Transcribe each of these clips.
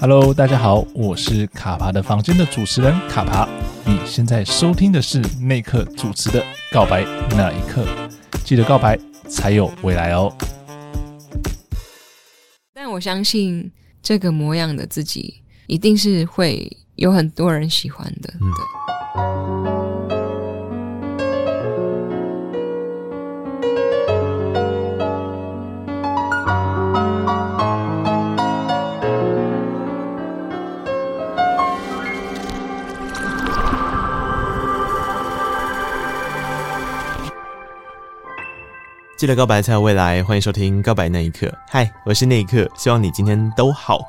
Hello，大家好，我是卡爬的房间的主持人卡爬。你现在收听的是内克主持的《告白那一刻》，记得告白才有未来哦。但我相信这个模样的自己，一定是会有很多人喜欢的。嗯、对。记得告白才有未来，欢迎收听《告白那一刻》。嗨，我是那一刻，希望你今天都好。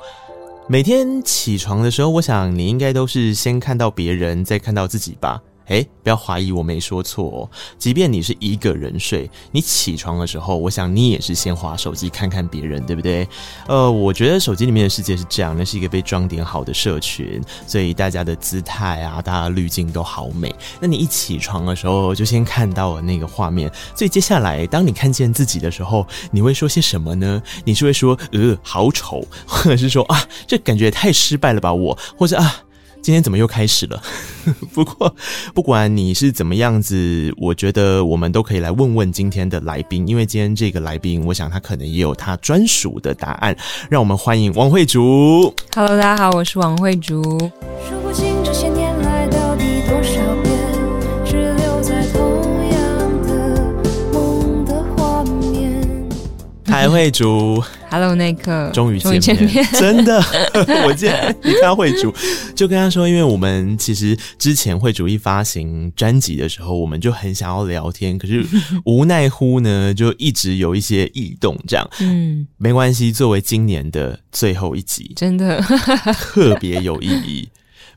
每天起床的时候，我想你应该都是先看到别人，再看到自己吧。诶，不要怀疑我没说错哦。即便你是一个人睡，你起床的时候，我想你也是先滑手机看看别人，对不对？呃，我觉得手机里面的世界是这样，那是一个被装点好的社群，所以大家的姿态啊，大家滤镜都好美。那你一起床的时候，就先看到了那个画面，所以接下来当你看见自己的时候，你会说些什么呢？你是会说呃好丑，或者是说啊这感觉太失败了吧我，或者啊。今天怎么又开始了？不过不管你是怎么样子，我觉得我们都可以来问问今天的来宾，因为今天这个来宾，我想他可能也有他专属的答案。让我们欢迎王慧竹。Hello，大家好，我是王慧筑。嗨，慧竹。Hello，内克，终于见面，面 真的，我见你看到慧竹，就跟他说，因为我们其实之前慧竹一发行专辑的时候，我们就很想要聊天，可是无奈乎呢，就一直有一些异动，这样，嗯，没关系，作为今年的最后一集，真的。特别有意义。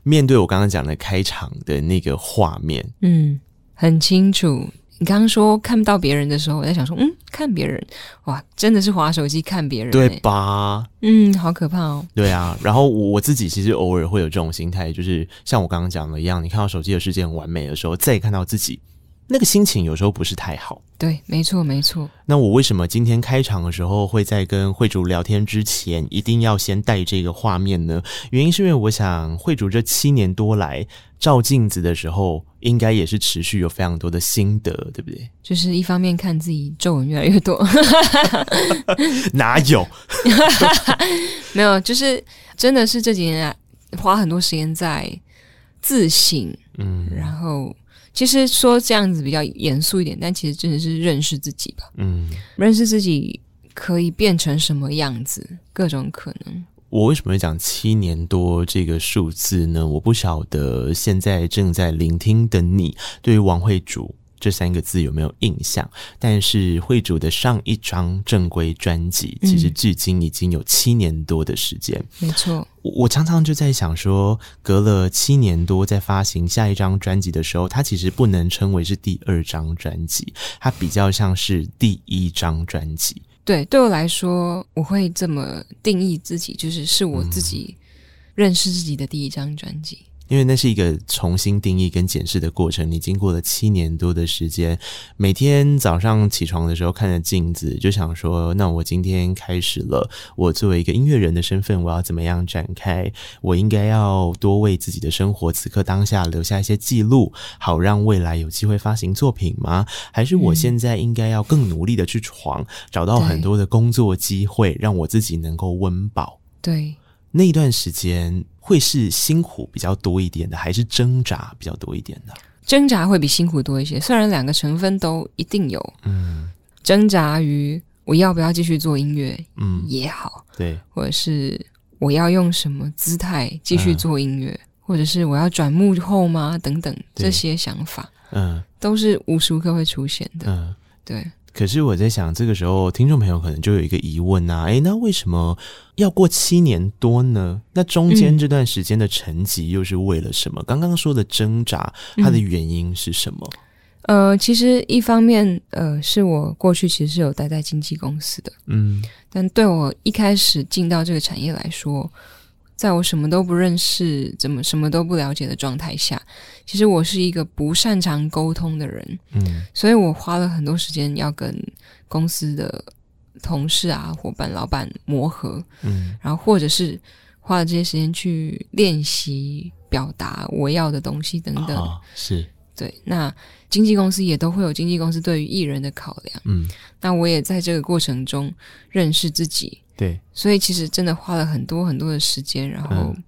面对我刚刚讲的开场的那个画面，嗯，很清楚。你刚刚说看不到别人的时候，我在想说，嗯，看别人，哇，真的是滑手机看别人，对吧？嗯，好可怕哦。对啊，然后我自己其实偶尔会有这种心态，就是像我刚刚讲的一样，你看到手机的世界很完美的时候，再看到自己，那个心情有时候不是太好。对，没错，没错。那我为什么今天开场的时候会在跟慧主聊天之前，一定要先带这个画面呢？原因是因为我想，慧主这七年多来照镜子的时候，应该也是持续有非常多的心得，对不对？就是一方面看自己皱纹越来越多，哪有？没有，就是真的是这几年来花很多时间在自省，嗯，然后。其实说这样子比较严肃一点，但其实真的是认识自己吧。嗯，认识自己可以变成什么样子，各种可能。我为什么会讲七年多这个数字呢？我不晓得现在正在聆听的你，对于王慧筑这三个字有没有印象？但是慧主的上一张正规专辑，其实距今已经有七年多的时间。嗯，没错。我常常就在想说，隔了七年多，在发行下一张专辑的时候，它其实不能称为是第二张专辑，它比较像是第一张专辑。对，对我来说，我会这么定义自己，就是是我自己认识自己的第一张专辑。因为那是一个重新定义跟检视的过程，你经过了七年多的时间，每天早上起床的时候看着镜子，就想说：那我今天开始了，我作为一个音乐人的身份，我要怎么样展开？我应该要多为自己的生活此刻当下留下一些记录，好让未来有机会发行作品吗？还是我现在应该要更努力的去闯，找到很多的工作机会，让我自己能够温饱？对。那段时间会是辛苦比较多一点的，还是挣扎比较多一点的？挣扎会比辛苦多一些，虽然两个成分都一定有。嗯，挣扎于我要不要继续做音乐，嗯，也好，对，或者是我要用什么姿态继续做音乐，嗯，或者是我要转幕后吗？等等这些想法，嗯，都是无时无刻会出现的。嗯，对。可是我在想，这个时候听众朋友可能就有一个疑问啊，诶，那为什么要过七年多呢？那中间这段时间的沉寂又是为了什么？嗯、刚刚说的挣扎，它的原因是什么？呃，其实一方面，呃，是我过去其实是有待在经纪公司的，嗯，但对我一开始进到这个产业来说。在我什么都不认识、怎么什么都不了解的状态下，其实我是一个不擅长沟通的人，嗯，所以我花了很多时间要跟公司的同事啊、伙伴、老板磨合，嗯，然后或者是花了这些时间去练习表达我要的东西等等。哦、是对。那经纪公司也都会有经纪公司对于艺人的考量。嗯，那我也在这个过程中认识自己。对，所以其实真的花了很多很多的时间。然后、嗯、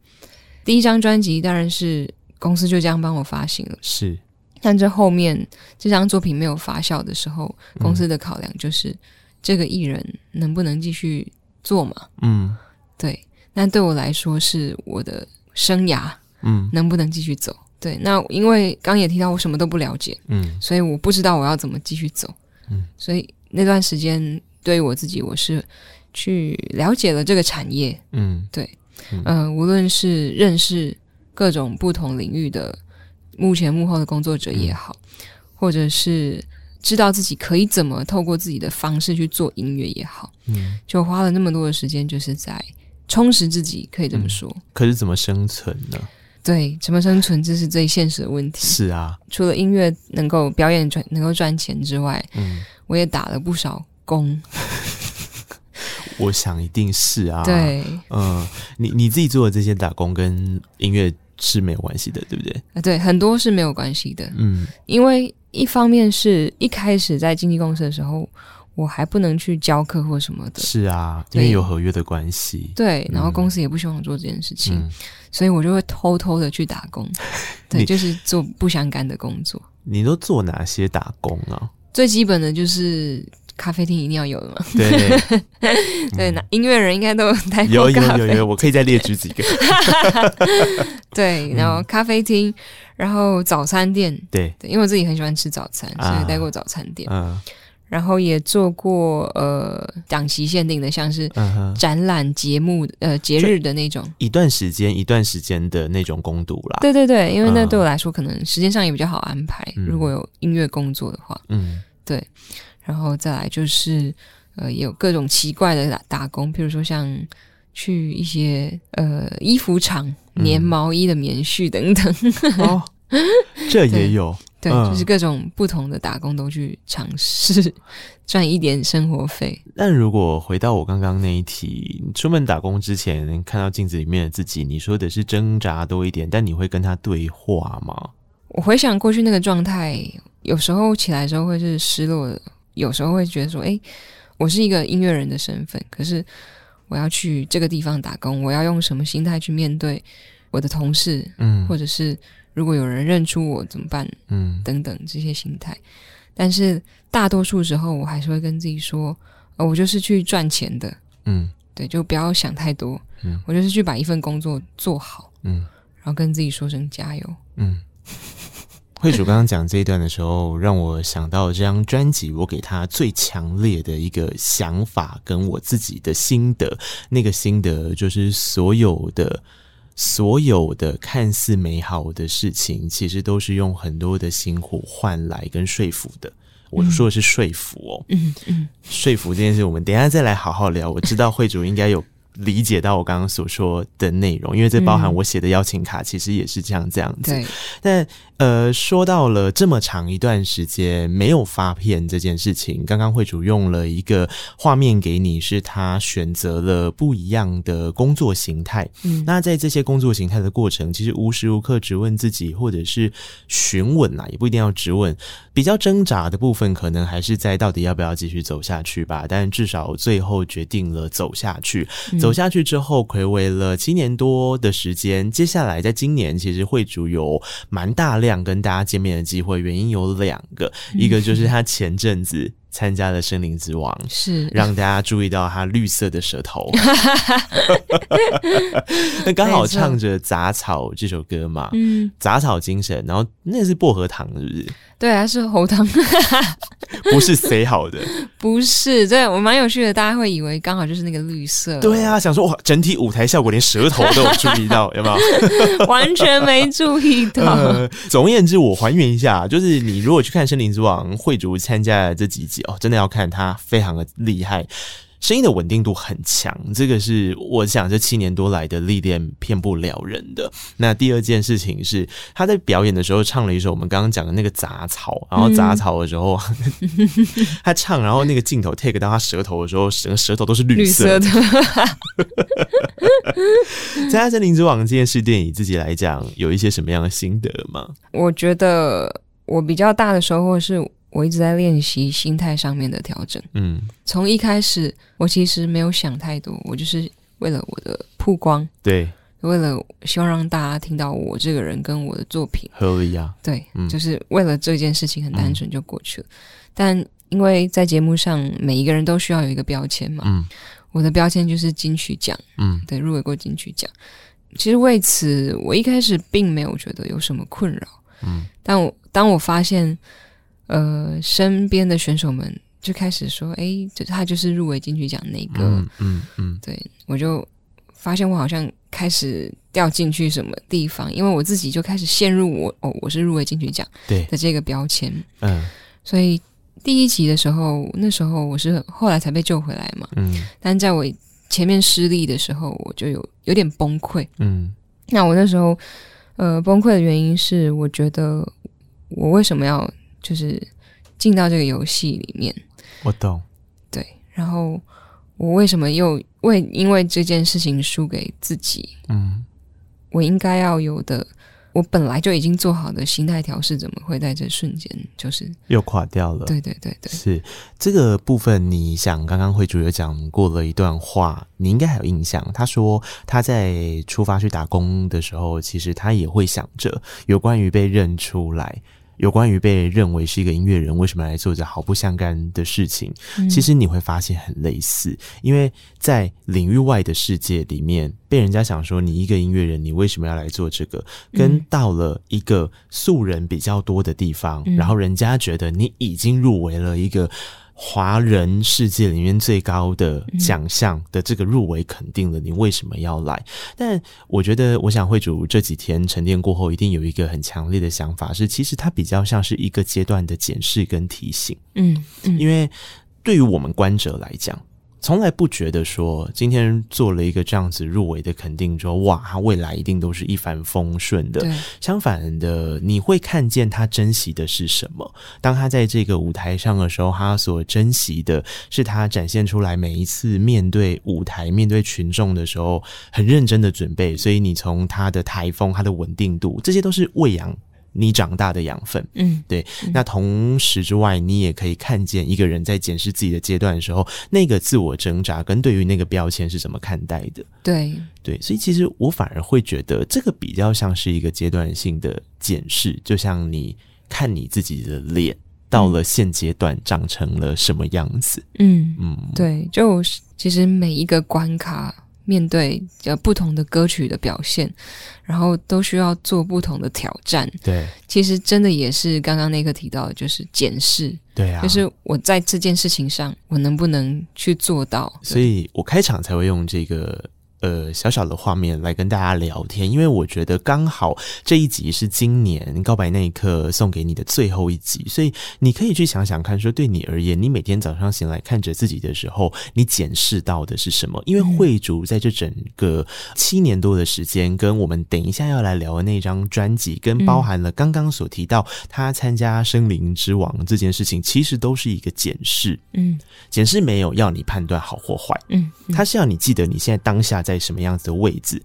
第一张专辑当然是公司就这样帮我发行了。是。但这后面这张作品没有发酵的时候，公司的考量就是这个艺人能不能继续做嘛？嗯，对。那对我来说是我的生涯，嗯，能不能继续走？对。那因为刚刚也提到我什么都不了解，嗯，所以我不知道我要怎么继续走，嗯。所以那段时间对于我自己，我是去了解了这个产业，嗯，对，嗯、呃，无论是认识各种不同领域的。幕前幕后的工作者也好，嗯，或者是知道自己可以怎么透过自己的方式去做音乐也好，嗯，就花了那么多的时间，就是在充实自己，可以这么说。嗯，可是怎么生存呢？对，怎么生存，这是最现实的问题。是啊，除了音乐能够表演赚能够赚钱之外，嗯，我也打了不少工。我想一定是啊，对，嗯，你你自己做的这些打工跟音乐。是没有关系的，对不对？啊，对，很多是没有关系的。嗯，因为一方面是一开始在经纪公司的时候，我还不能去教课或什么的。是啊，因为有合约的关系。对，然后公司也不希望我做这件事情，嗯，所以我就会偷偷的去打工。对，就是做不相干的工作。你都做哪些打工啊？最基本的就是。咖啡厅一定要有的嘛？对。对，那、嗯、音乐人应该都有带过有有有有，我可以再列举几个。对，然后咖啡厅，然后早餐店，对，对，因为我自己很喜欢吃早餐，所以待过早餐店。然后也做过呃档期限定的，像是展览节目呃节日的那种，一段时间一段时间的那种攻读啦。对对对，因为那对我来说可能时间上也比较好安排，嗯、如果有音乐工作的话，嗯，对。然后再来就是，呃，有各种奇怪的打打工，譬如说像去一些呃衣服厂粘毛衣的棉絮等等。嗯、哦，这也有，对，嗯，就是各种不同的打工都去尝试，赚一点生活费。但如果回到我刚刚那一题，出门打工之前看到镜子里面的自己，你说的是挣扎多一点，但你会跟他对话吗？我回想过去那个状态，有时候起来的时候会是失落的。有时候会觉得说，诶，我是一个音乐人的身份，可是我要去这个地方打工，我要用什么心态去面对我的同事？嗯，或者是如果有人认出我怎么办？嗯，等等这些心态。但是大多数时候，我还是会跟自己说，呃，我就是去赚钱的。嗯，对，就不要想太多。嗯，我就是去把一份工作做好。嗯，然后跟自己说声加油。嗯。惠主刚刚讲这一段的时候，让我想到这张专辑，我给他最强烈的一个想法，跟我自己的心得。那个心得就是，所有的、所有的看似美好的事情，其实都是用很多的辛苦换来跟说服的。我说的是说服哦，嗯嗯，说服这件事，我们等一下再来好好聊。我知道惠主应该有。理解到我刚刚所说的内容，因为这包含我写的邀请卡，其实也是这样这样子。对，但呃，说到了这么长一段时间没有发片这件事情，刚刚会主用了一个画面给你，是他选择了不一样的工作形态。嗯，那在这些工作形态的过程，其实无时无刻质问自己，或者是询问啦，也不一定要质问。比较挣扎的部分，可能还是在到底要不要继续走下去吧。但至少最后决定了走下去。嗯走下去之后，睽违了七年多的时间。接下来，在今年，其实会主有蛮大量跟大家见面的机会，原因有两个，一个就是他前阵子。参加了《森林之王》，是让大家注意到他绿色的舌头。那刚好唱着《杂草》这首歌嘛，嗯，杂草精神。然后那是薄荷糖，是不是？对啊，是喉糖，不是谁好的，不是。对，我蛮有趣的，大家会以为刚好就是那个绿色。对啊，想说哇，整体舞台效果连舌头都有注意到，有没有？完全没注意到。呃，总而言之，我还原一下，就是你如果去看《森林之王》，惠主参加的这几集。哦，真的要看他非常的厉害。声音的稳定度很强，这个是我想这七年多来的历练骗不了人的。那第二件事情是，他在表演的时候唱了一首我们刚刚讲的那个杂草，然后杂草的时候，嗯、他唱，然后那个镜头 take 到他舌头的时候，整个舌头都是绿色的。绿色的在他《森林之王》这件事，对你自己来讲，有一些什么样的心得吗？我觉得我比较大的收获是。我一直在练习心态上面的调整。嗯，从一开始，我其实没有想太多，我就是为了我的曝光，对，为了希望让大家听到我这个人跟我的作品，合理啊。对，嗯，就是为了这件事情，很单纯就过去了。嗯，但因为在节目上，每一个人都需要有一个标签嘛。嗯，我的标签就是金曲奖。嗯，对，入围过金曲奖。其实为此，我一开始并没有觉得有什么困扰。嗯，但我当我发现。呃，身边的选手们就开始说：“哎，就他就是入围金曲奖那个。嗯”嗯嗯，嗯对，我就发现我好像开始掉进去什么地方，因为我自己就开始陷入我哦，我是入围金曲奖对的这个标签。嗯，所以第一集的时候，那时候我是后来才被救回来嘛。嗯，但在我前面失利的时候，我就有有点崩溃。嗯，那我那时候呃崩溃的原因是，我觉得我为什么要。就是进到这个游戏里面，我懂。对，然后我为什么又为因为这件事情输给自己？嗯，我应该要有的，我本来就已经做好的心态调试，怎么会在这瞬间就是又垮掉了？对对对对，是这个部分。你想，刚刚会主有讲过了一段话，你应该还有印象。他说他在出发去打工的时候，其实他也会想着有关于被认出来。有关于被认为是一个音乐人，为什么来做着毫不相干的事情？嗯、其实你会发现很类似，因为在领域外的世界里面，被人家想说你一个音乐人，你为什么要来做这个？跟到了一个素人比较多的地方，嗯、然后人家觉得你已经入围了一个。华人世界里面最高的奖项的这个入围肯定了，你为什么要来？但我觉得，我想会主这几天沉淀过后，一定有一个很强烈的想法，是其实它比较像是一个阶段的检视跟提醒。嗯，嗯，因为对于我们观者来讲。从来不觉得说今天做了一个这样子入围的肯定说，说哇，他未来一定都是一帆风顺的。相反的，你会看见他珍惜的是什么？当他在这个舞台上的时候，他所珍惜的是他展现出来每一次面对舞台、面对群众的时候，很认真的准备。所以你从他的台风、他的稳定度，这些都是喂养。你长大的养分，嗯，对。嗯、那同时之外，你也可以看见一个人在检视自己的阶段的时候，那个自我挣扎跟对于那个标签是怎么看待的。对，对。所以其实我反而会觉得这个比较像是一个阶段性的检视，就像你看你自己的脸到了现阶段长成了什么样子。嗯嗯，嗯对。就其实每一个关卡。面对呃不同的歌曲的表现，然后都需要做不同的挑战。对，其实真的也是刚刚那个提到的，就是检视。对啊，就是我在这件事情上，我能不能去做到？所以我开场才会用这个。呃，小小的画面来跟大家聊天，因为我觉得刚好这一集是今年告白那一刻送给你的最后一集，所以你可以去想想看，说对你而言，你每天早上醒来看着自己的时候，你检视到的是什么？因为慧竹在这整个七年多的时间，跟我们等一下要来聊的那张专辑，跟包含了刚刚所提到他参加《森林之王》这件事情，其实都是一个检视。嗯，检视没有要你判断好或坏，嗯，他是要你记得你现在当下。在什么样子的位置？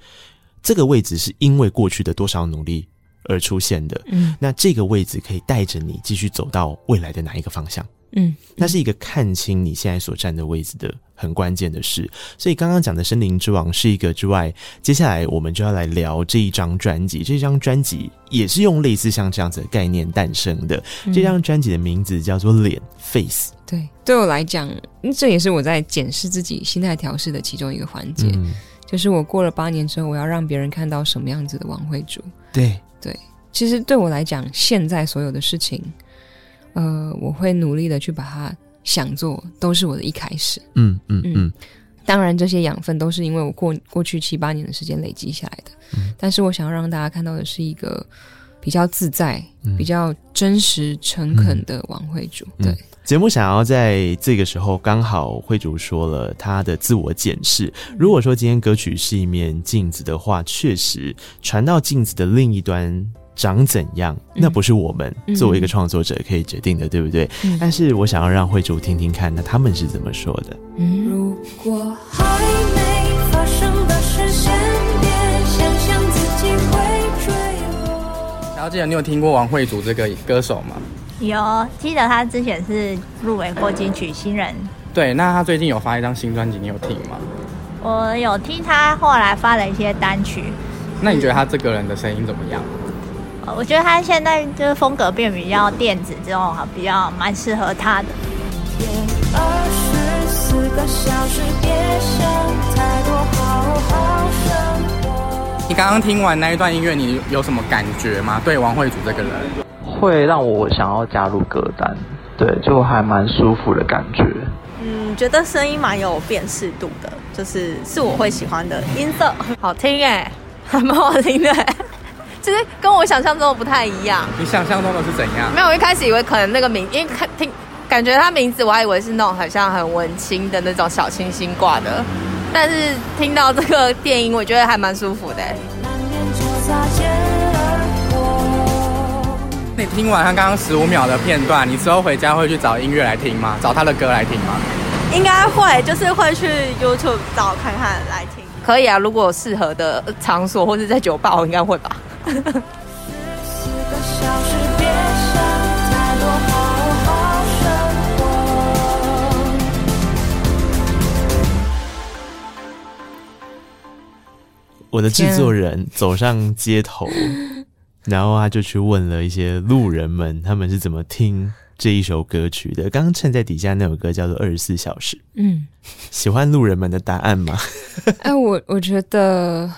这个位置是因为过去的多少努力而出现的。嗯，那这个位置可以带着你继续走到未来的哪一个方向？嗯，那是一个看清你现在所站的位置的很关键的事。所以刚刚讲的《森林之王》是一个之外，接下来我们就要来聊这一张专辑。这张专辑也是用类似像这样子的概念诞生的。嗯，这张专辑的名字叫做《脸 Face》。对，对我来讲，这也是我在检视自己心态调试的其中一个环节。嗯就是我过了八年之后，我要让别人看到什么样子的王慧珠。对对，其实对我来讲，现在所有的事情，呃，我会努力的去把它想做，都是我的一开始。嗯嗯嗯。嗯，当然，这些养分都是因为我过过去七八年的时间累积下来的。嗯。但是我想要让大家看到的是一个比较自在、嗯、比较真实、诚恳的王慧主。嗯、对，节目想要在这个时候刚好慧主说了他的自我检视。如果说今天歌曲是一面镜子的话，确实传到镜子的另一端长怎样，那不是我们作为一个创作者可以决定的，嗯、对不对？嗯、但是我想要让慧主听听看，那他们是怎么说的。嗯，如果还没发生落。然后记得你有听过王慧祖这个歌手吗？有，记得他之前是入围过金曲新人。对，那他最近有发一张新专辑，你有听吗？我有听他后来发了一些单曲。那你觉得他这个人的声音怎么样？我觉得他现在就是风格变比较电子，这种比较蛮适合他的。二十四个小时，别想太多，好好生活。你刚刚听完那一段音乐，你有什么感觉吗？对王慧主这个人，会让我想要加入歌单，对，就还蛮舒服的感觉。嗯，觉得声音蛮有辨识度的，就是是我会喜欢的音色，好听哎，还蛮好听的。其实跟我想象中的不太一样。你想象中的是怎样？没有，我一开始以为可能那个名，因为看听感觉他名字，我还以为是那种很像很文青的那种小清新挂的。但是听到这个电音，我觉得还蛮舒服的。你听完他刚刚十五秒的片段，你之后回家会去找音乐来听吗？找他的歌来听吗？应该会，就是会去 YouTube 找看看来听。可以啊，如果有适合的场所或者在酒吧，我应该会吧。我的制作人走上街头，然后他就去问了一些路人们，他们是怎么听这一首歌曲的。刚刚衬在底下那首歌叫做《二十四小时》。嗯，喜欢路人们的答案吗？哎，我我觉得。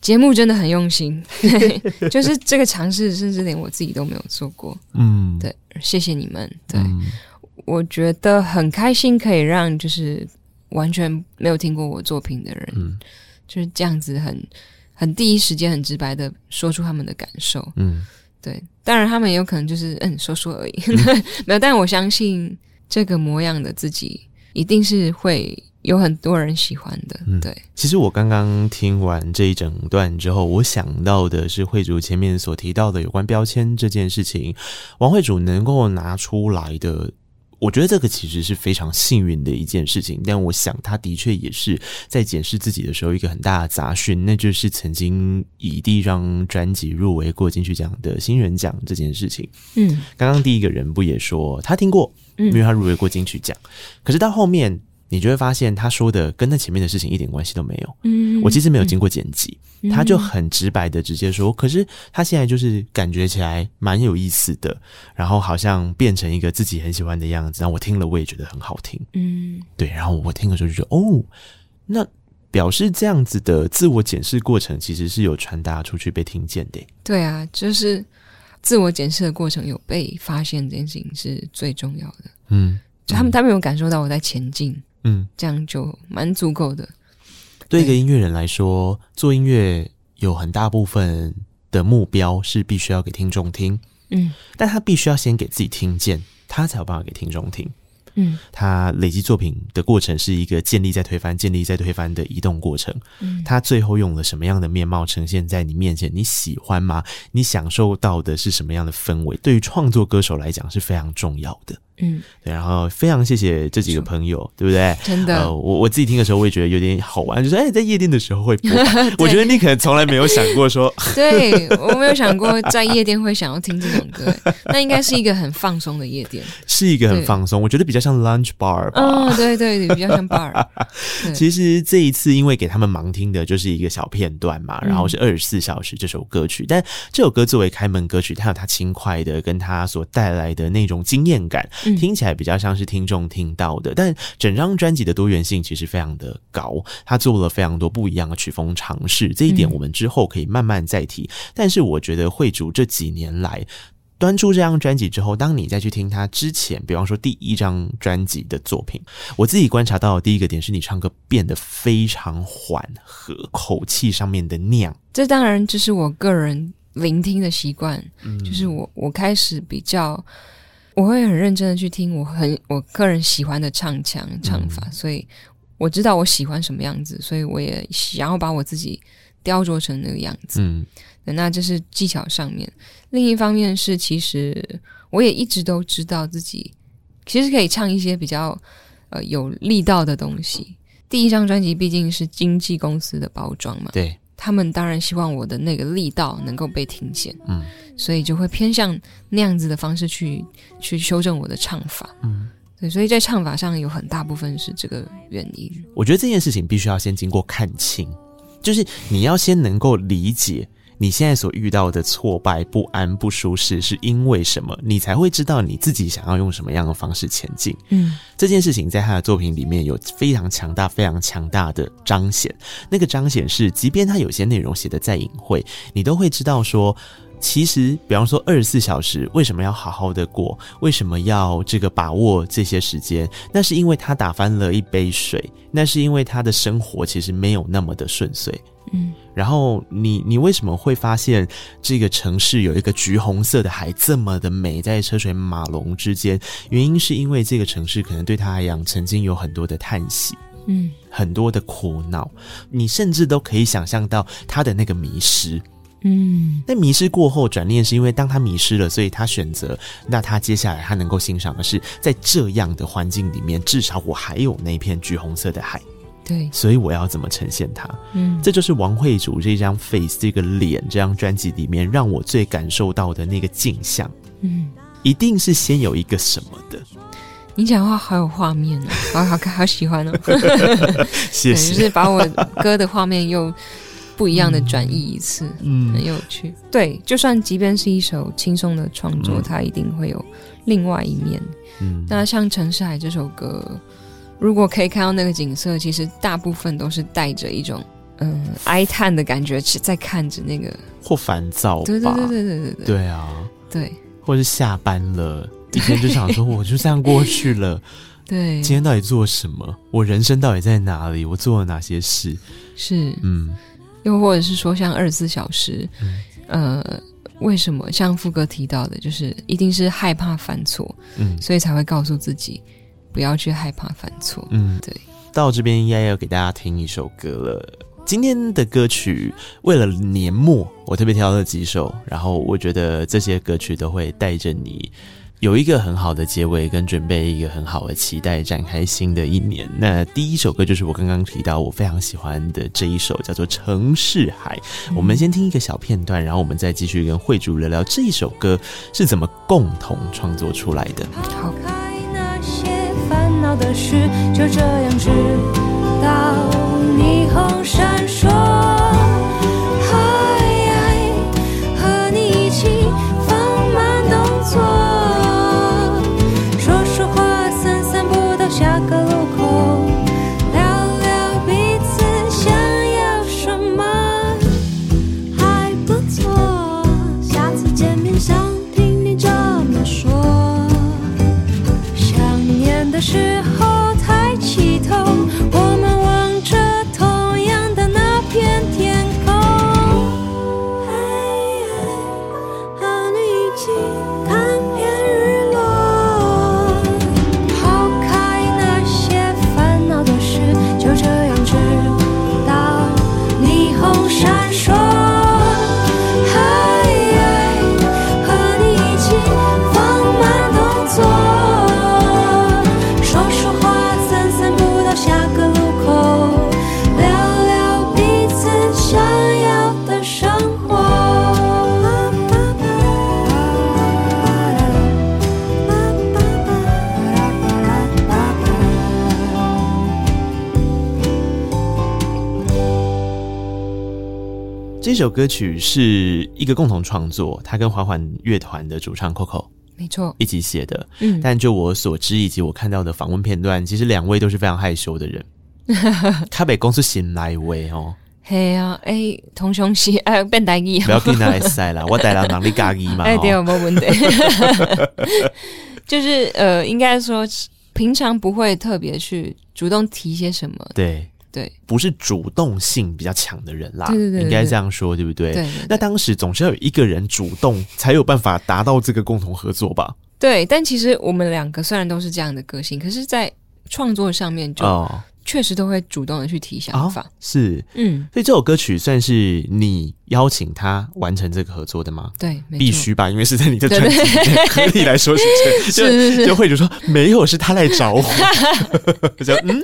节目真的很用心，对，就是这个尝试，甚至连我自己都没有做过。嗯，对，谢谢你们。对，嗯、我觉得很开心，可以让就是完全没有听过我作品的人，嗯、就是这样子很很第一时间、很直白的说出他们的感受。嗯，对，当然他们也有可能就是嗯说说而已，嗯、没有。但我相信这个模样的自己一定是会。有很多人喜欢的，对。嗯，其实我刚刚听完这一整段之后，我想到的是慧主前面所提到的有关标签这件事情，王慧主能够拿出来的，我觉得这个其实是非常幸运的一件事情。但我想他的确也是在检视自己的时候一个很大的杂讯，那就是曾经以第一张专辑入围过金曲奖的新人奖这件事情。嗯，刚刚第一个人不也说他听过，因为他入围过金曲奖，可是到后面。你就会发现，他说的跟那前面的事情一点关系都没有。嗯，我其实没有经过剪辑，嗯、他就很直白的直接说。可是他现在就是感觉起来蛮有意思的，然后好像变成一个自己很喜欢的样子。然后我听了，我也觉得很好听。嗯，对。然后我听的时候就觉得，哦，那表示这样子的自我检视过程其实是有传达出去被听见的。对啊，就是自我检视的过程有被发现，这件事情是最重要的。嗯，就他们他们有感受到我在前进。嗯，这样就蛮足够的。对一个音乐人来说，做音乐有很大部分的目标是必须要给听众听，嗯，但他必须要先给自己听见，他才有办法给听众听。嗯，他累积作品的过程是一个建立在推翻、建立在推翻的移动过程。嗯，他最后用了什么样的面貌呈现在你面前？你喜欢吗？你享受到的是什么样的氛围？对于创作歌手来讲是非常重要的。嗯，对，然后非常谢谢这几个朋友，对不对？真的，呃，我我自己听的时候，我也觉得有点好玩，就是哎，在夜店的时候会播。我觉得你可能从来没有想过说，对，我没有想过在夜店会想要听这种歌，那应该是一个很放松的夜店，是一个很放松，我觉得比较像 lunch bar 吧。哦，对对对，比较像 bar。其实这一次因为给他们盲听的就是一个小片段嘛，然后是二十四小时这首歌曲，嗯、但这首歌作为开门歌曲，它有它轻快的跟它所带来的那种惊艳感。听起来比较像是听众听到的，但整张专辑的多元性其实非常的高，他做了非常多不一样的曲风尝试，这一点我们之后可以慢慢再提。嗯、但是我觉得慧筑这几年来端出这张专辑之后，当你再去听他之前，比方说第一张专辑的作品，我自己观察到的第一个点是你唱歌变得非常缓和，口气上面的酿，这当然就是我个人聆听的习惯，嗯、就是我我开始比较，我会很认真的去听我很我个人喜欢的唱腔唱法，嗯、所以我知道我喜欢什么样子，所以我也想要把我自己雕琢成那个样子。嗯，那这是技巧上面。另一方面是，其实我也一直都知道自己其实可以唱一些比较呃有力道的东西。第一张专辑毕竟是经纪公司的包装嘛，对。他们当然希望我的那个力道能够被听见，嗯，所以就会偏向那样子的方式去去修正我的唱法，嗯，对，所以在唱法上有很大部分是这个原因。我觉得这件事情必须要先经过看清，就是你要先能够理解。你现在所遇到的挫败、不安、不舒适，是因为什么？你才会知道你自己想要用什么样的方式前进。嗯，这件事情在他的作品里面有非常强大、非常强大的彰显。那个彰显是，即便他有些内容写的再隐晦，你都会知道说，其实，比方说二十四小时为什么要好好的过？为什么要这个把握这些时间？那是因为他打翻了一杯水，那是因为他的生活其实没有那么的顺遂。嗯，然后你你为什么会发现这个城市有一个橘红色的海这么的美，在车水马龙之间？原因是因为这个城市可能对他来讲曾经有很多的叹息，嗯，很多的苦恼，你甚至都可以想象到他的那个迷失，嗯，那迷失过后转念是因为当他迷失了，所以他选择，那他接下来他能够欣赏的是在这样的环境里面，至少我还有那片橘红色的海。对，所以我要怎么呈现它？嗯，这就是王慧筑这张 face 这个脸这张专辑里面让我最感受到的那个镜像。嗯，一定是先有一个什么的。你讲话好有画面哦，好好看，好喜欢哦。谢谢，就是把我歌的画面又不一样的转移一次，嗯，很有趣。对，就算即便是一首轻松的创作，嗯，它一定会有另外一面。嗯，那像《城市海》这首歌。如果可以看到那个景色，其实大部分都是带着一种嗯哀叹的感觉，在看着那个或烦躁吧。对对对对对对对。对啊，对，或是下班了，一天就想说，我就这样过去了。对，今天到底做什么？我人生到底在哪里？我做了哪些事？是，嗯，又或者是说，像二十四小时，嗯、呃，为什么像副歌提到的，就是一定是害怕犯错，嗯，所以才会告诉自己。不要去害怕犯错。嗯，对。到这边应该要给大家听一首歌了。今天的歌曲为了年末，我特别挑了几首，然后我觉得这些歌曲都会带着你有一个很好的结尾，跟准备一个很好的期待，展开新的一年。那第一首歌就是我刚刚提到我非常喜欢的这一首，叫做《城市海》。嗯。我们先听一个小片段，然后我们再继续跟慧主聊聊这一首歌是怎么共同创作出来的。好。的事就这样直到霓虹闪首歌曲是一个共同创作，他跟缓缓乐团的主唱 Coco 没错一起写的。嗯，但就我所知以及我看到的访问片段，其实两位都是非常害羞的人。他被公司请来位哦，嘿啊，哎、欸，同兄是哎变台语，不要跟他来塞啦，我带了能力咖喱嘛。哎、欸，对，没问题。就是呃，应该说平常不会特别去主动提些什么。对。对，不是主动性比较强的人啦。对对对，对，应该这样说，对不对？对。那当时总是要有一个人主动，才有办法达到这个共同合作吧？对，但其实我们两个虽然都是这样的个性，可是，在创作上面就。哦确实都会主动的去提想法，哦、是，嗯，所以这首歌曲算是你邀请他完成这个合作的吗？对，必须吧，因为是在你的专辑里面，合理来说是 这样，是是是，就会就说没有，是他来找我，就嗯，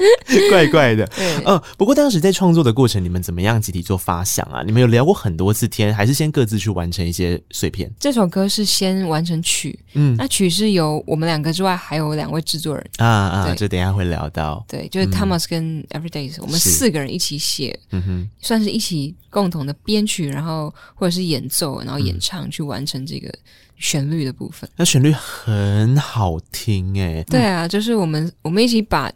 怪怪的，嗯、呃，不过当时在创作的过程，你们怎么样集体做发想啊？你们有聊过很多次天，还是先各自去完成一些碎片？这首歌是先完成曲，嗯，那曲是由我们两个之外还有两位制作人。啊啊，这等一下会聊到，对，就是 Thomas 跟、嗯。跟 Everydays，我们四个人一起写，嗯哼，算是一起共同的编曲，然后或者是演奏，然后演唱，去完成这个旋律的部分。那旋律很好听哎，对啊，就是我们我们一起把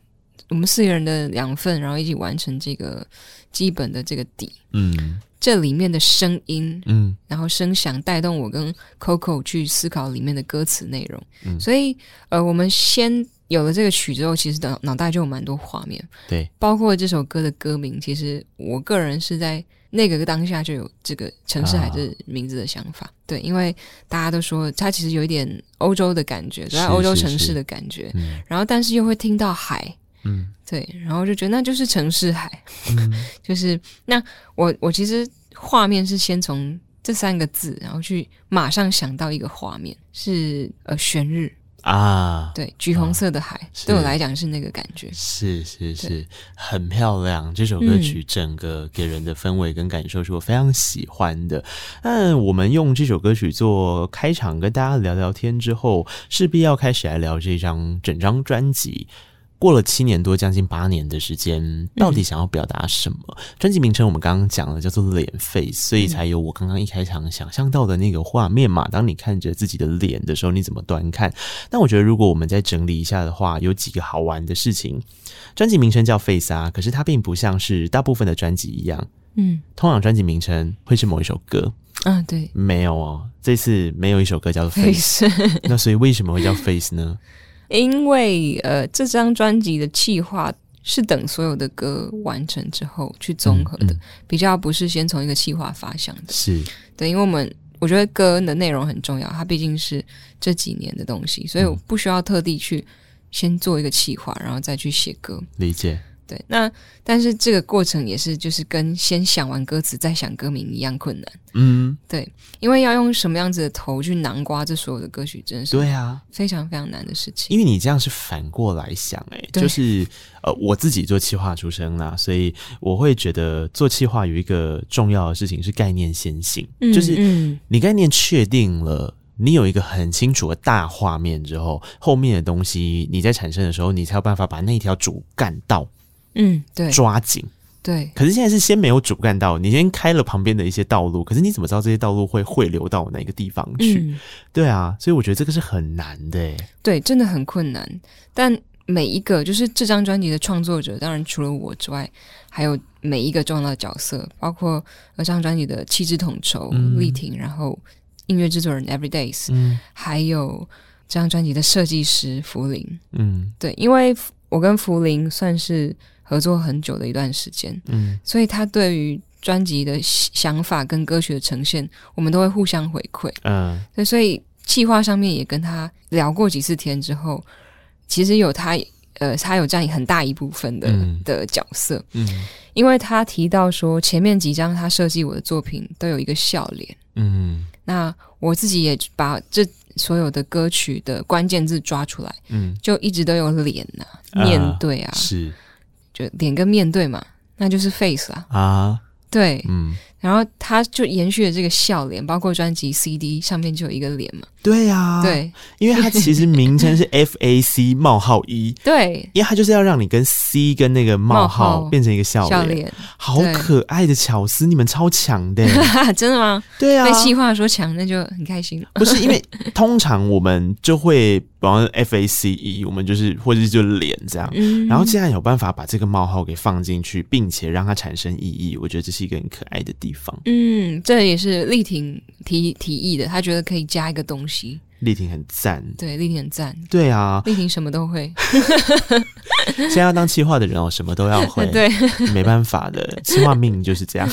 我们四个人的养分，然后一起完成这个基本的这个底。嗯，这里面的声音，嗯，然后声响带动我跟 Coco 去思考里面的歌词内容。嗯，所以呃，我们先。有了这个曲之后，其实脑脑袋就有蛮多画面，对，包括这首歌的歌名。其实我个人是在那个当下就有这个城市海的名字的想法，啊、对，因为大家都说它其实有一点欧洲的感觉，在欧洲城市的感觉，嗯、然后但是又会听到海，嗯，对，然后就觉得那就是城市海，嗯、就是那我我其实画面是先从这三个字，然后去马上想到一个画面是呃悬日。啊，对，橘红色的海，啊、对我来讲是那个感觉，是是是，很漂亮。这首歌曲整个给人的氛围跟感受是我非常喜欢的。那、嗯、我们用这首歌曲做开场，跟大家聊聊天之后，势必要开始来聊这张整张专辑。过了七年多，将近八年的时间，到底想要表达什么？专辑、嗯、名称我们刚刚讲了，叫做“脸 face”，所以才有我刚刚一开场想象到的那个画面嘛。当你看着自己的脸的时候，你怎么端看？但我觉得，如果我们再整理一下的话，有几个好玩的事情。专辑名称叫 “face” 啊，可是它并不像是大部分的专辑一样，嗯，通常专辑名称会是某一首歌，啊，对，没有哦，这次没有一首歌叫做 face 那所以为什么会叫 face 呢？因为呃，这张专辑的企划是等所有的歌完成之后去综合的，嗯嗯、比较不是先从一个企划发想的。是对，因为我们我觉得歌的内容很重要，它毕竟是这几年的东西，所以我不需要特地去先做一个企划，然后再去写歌。理解。对，那但是这个过程也是，就是跟先想完歌词再想歌名一样困难。嗯，对，因为要用什么样子的头去囊括这所有的歌曲，真的是对啊，非常非常难的事情。因为你这样是反过来想，欸，哎，就是呃，我自己做企划出身啦，所以我会觉得做企划有一个重要的事情是概念先行，嗯，就是你概念确定了，你有一个很清楚的大画面之后，后面的东西你在产生的时候，你才有办法把那条主干道。嗯，对，抓紧，对。可是现在是先没有主干道，你先开了旁边的一些道路，可是你怎么知道这些道路会汇流到哪个地方去？嗯、对啊，所以我觉得这个是很难的。对，真的很困难。但每一个就是这张专辑的创作者，当然除了我之外，还有每一个重要的角色，包括这张专辑的气质统筹丽婷，然后音乐制作人 Everydays，嗯，还有这张专辑的设计师福林，嗯，对，因为我跟福林算是。合作很久的一段时间，嗯，所以他对于专辑的想法跟歌曲的呈现，我们都会互相回馈，嗯，对，所以计划上面也跟他聊过几次天之后，其实有他，呃，他有占很大一部分的、嗯、的角色，嗯，因为他提到说前面几张他设计我的作品都有一个笑脸，嗯，那我自己也把这所有的歌曲的关键字抓出来，嗯，就一直都有脸呐、啊，面对啊，是。就脸跟面对嘛，那就是 face 啊。啊，对，嗯，然后他就延续了这个笑脸，包括专辑 CD 上面就有一个脸嘛。对呀、啊，对，因为它其实名称是 F A C 冒号一，对，因为它就是要让你跟 C 跟那个冒号变成一个笑脸，脸。好可爱的巧思，你们超强的，真的吗？对啊，被气话说强，那就很开心了。不是因为通常我们就会，比方说 F A C E，我们就是或者是就脸这样，嗯、然后既然有办法把这个冒号给放进去，并且让它产生意义，我觉得这是一个很可爱的地嗯，这也是丽婷提提议的，她觉得可以加一个东西。丽婷很赞，对，丽婷很赞，对啊，丽婷什么都会。现在要当企划的人哦，什么都要会，对，没办法的，企划命就是这样。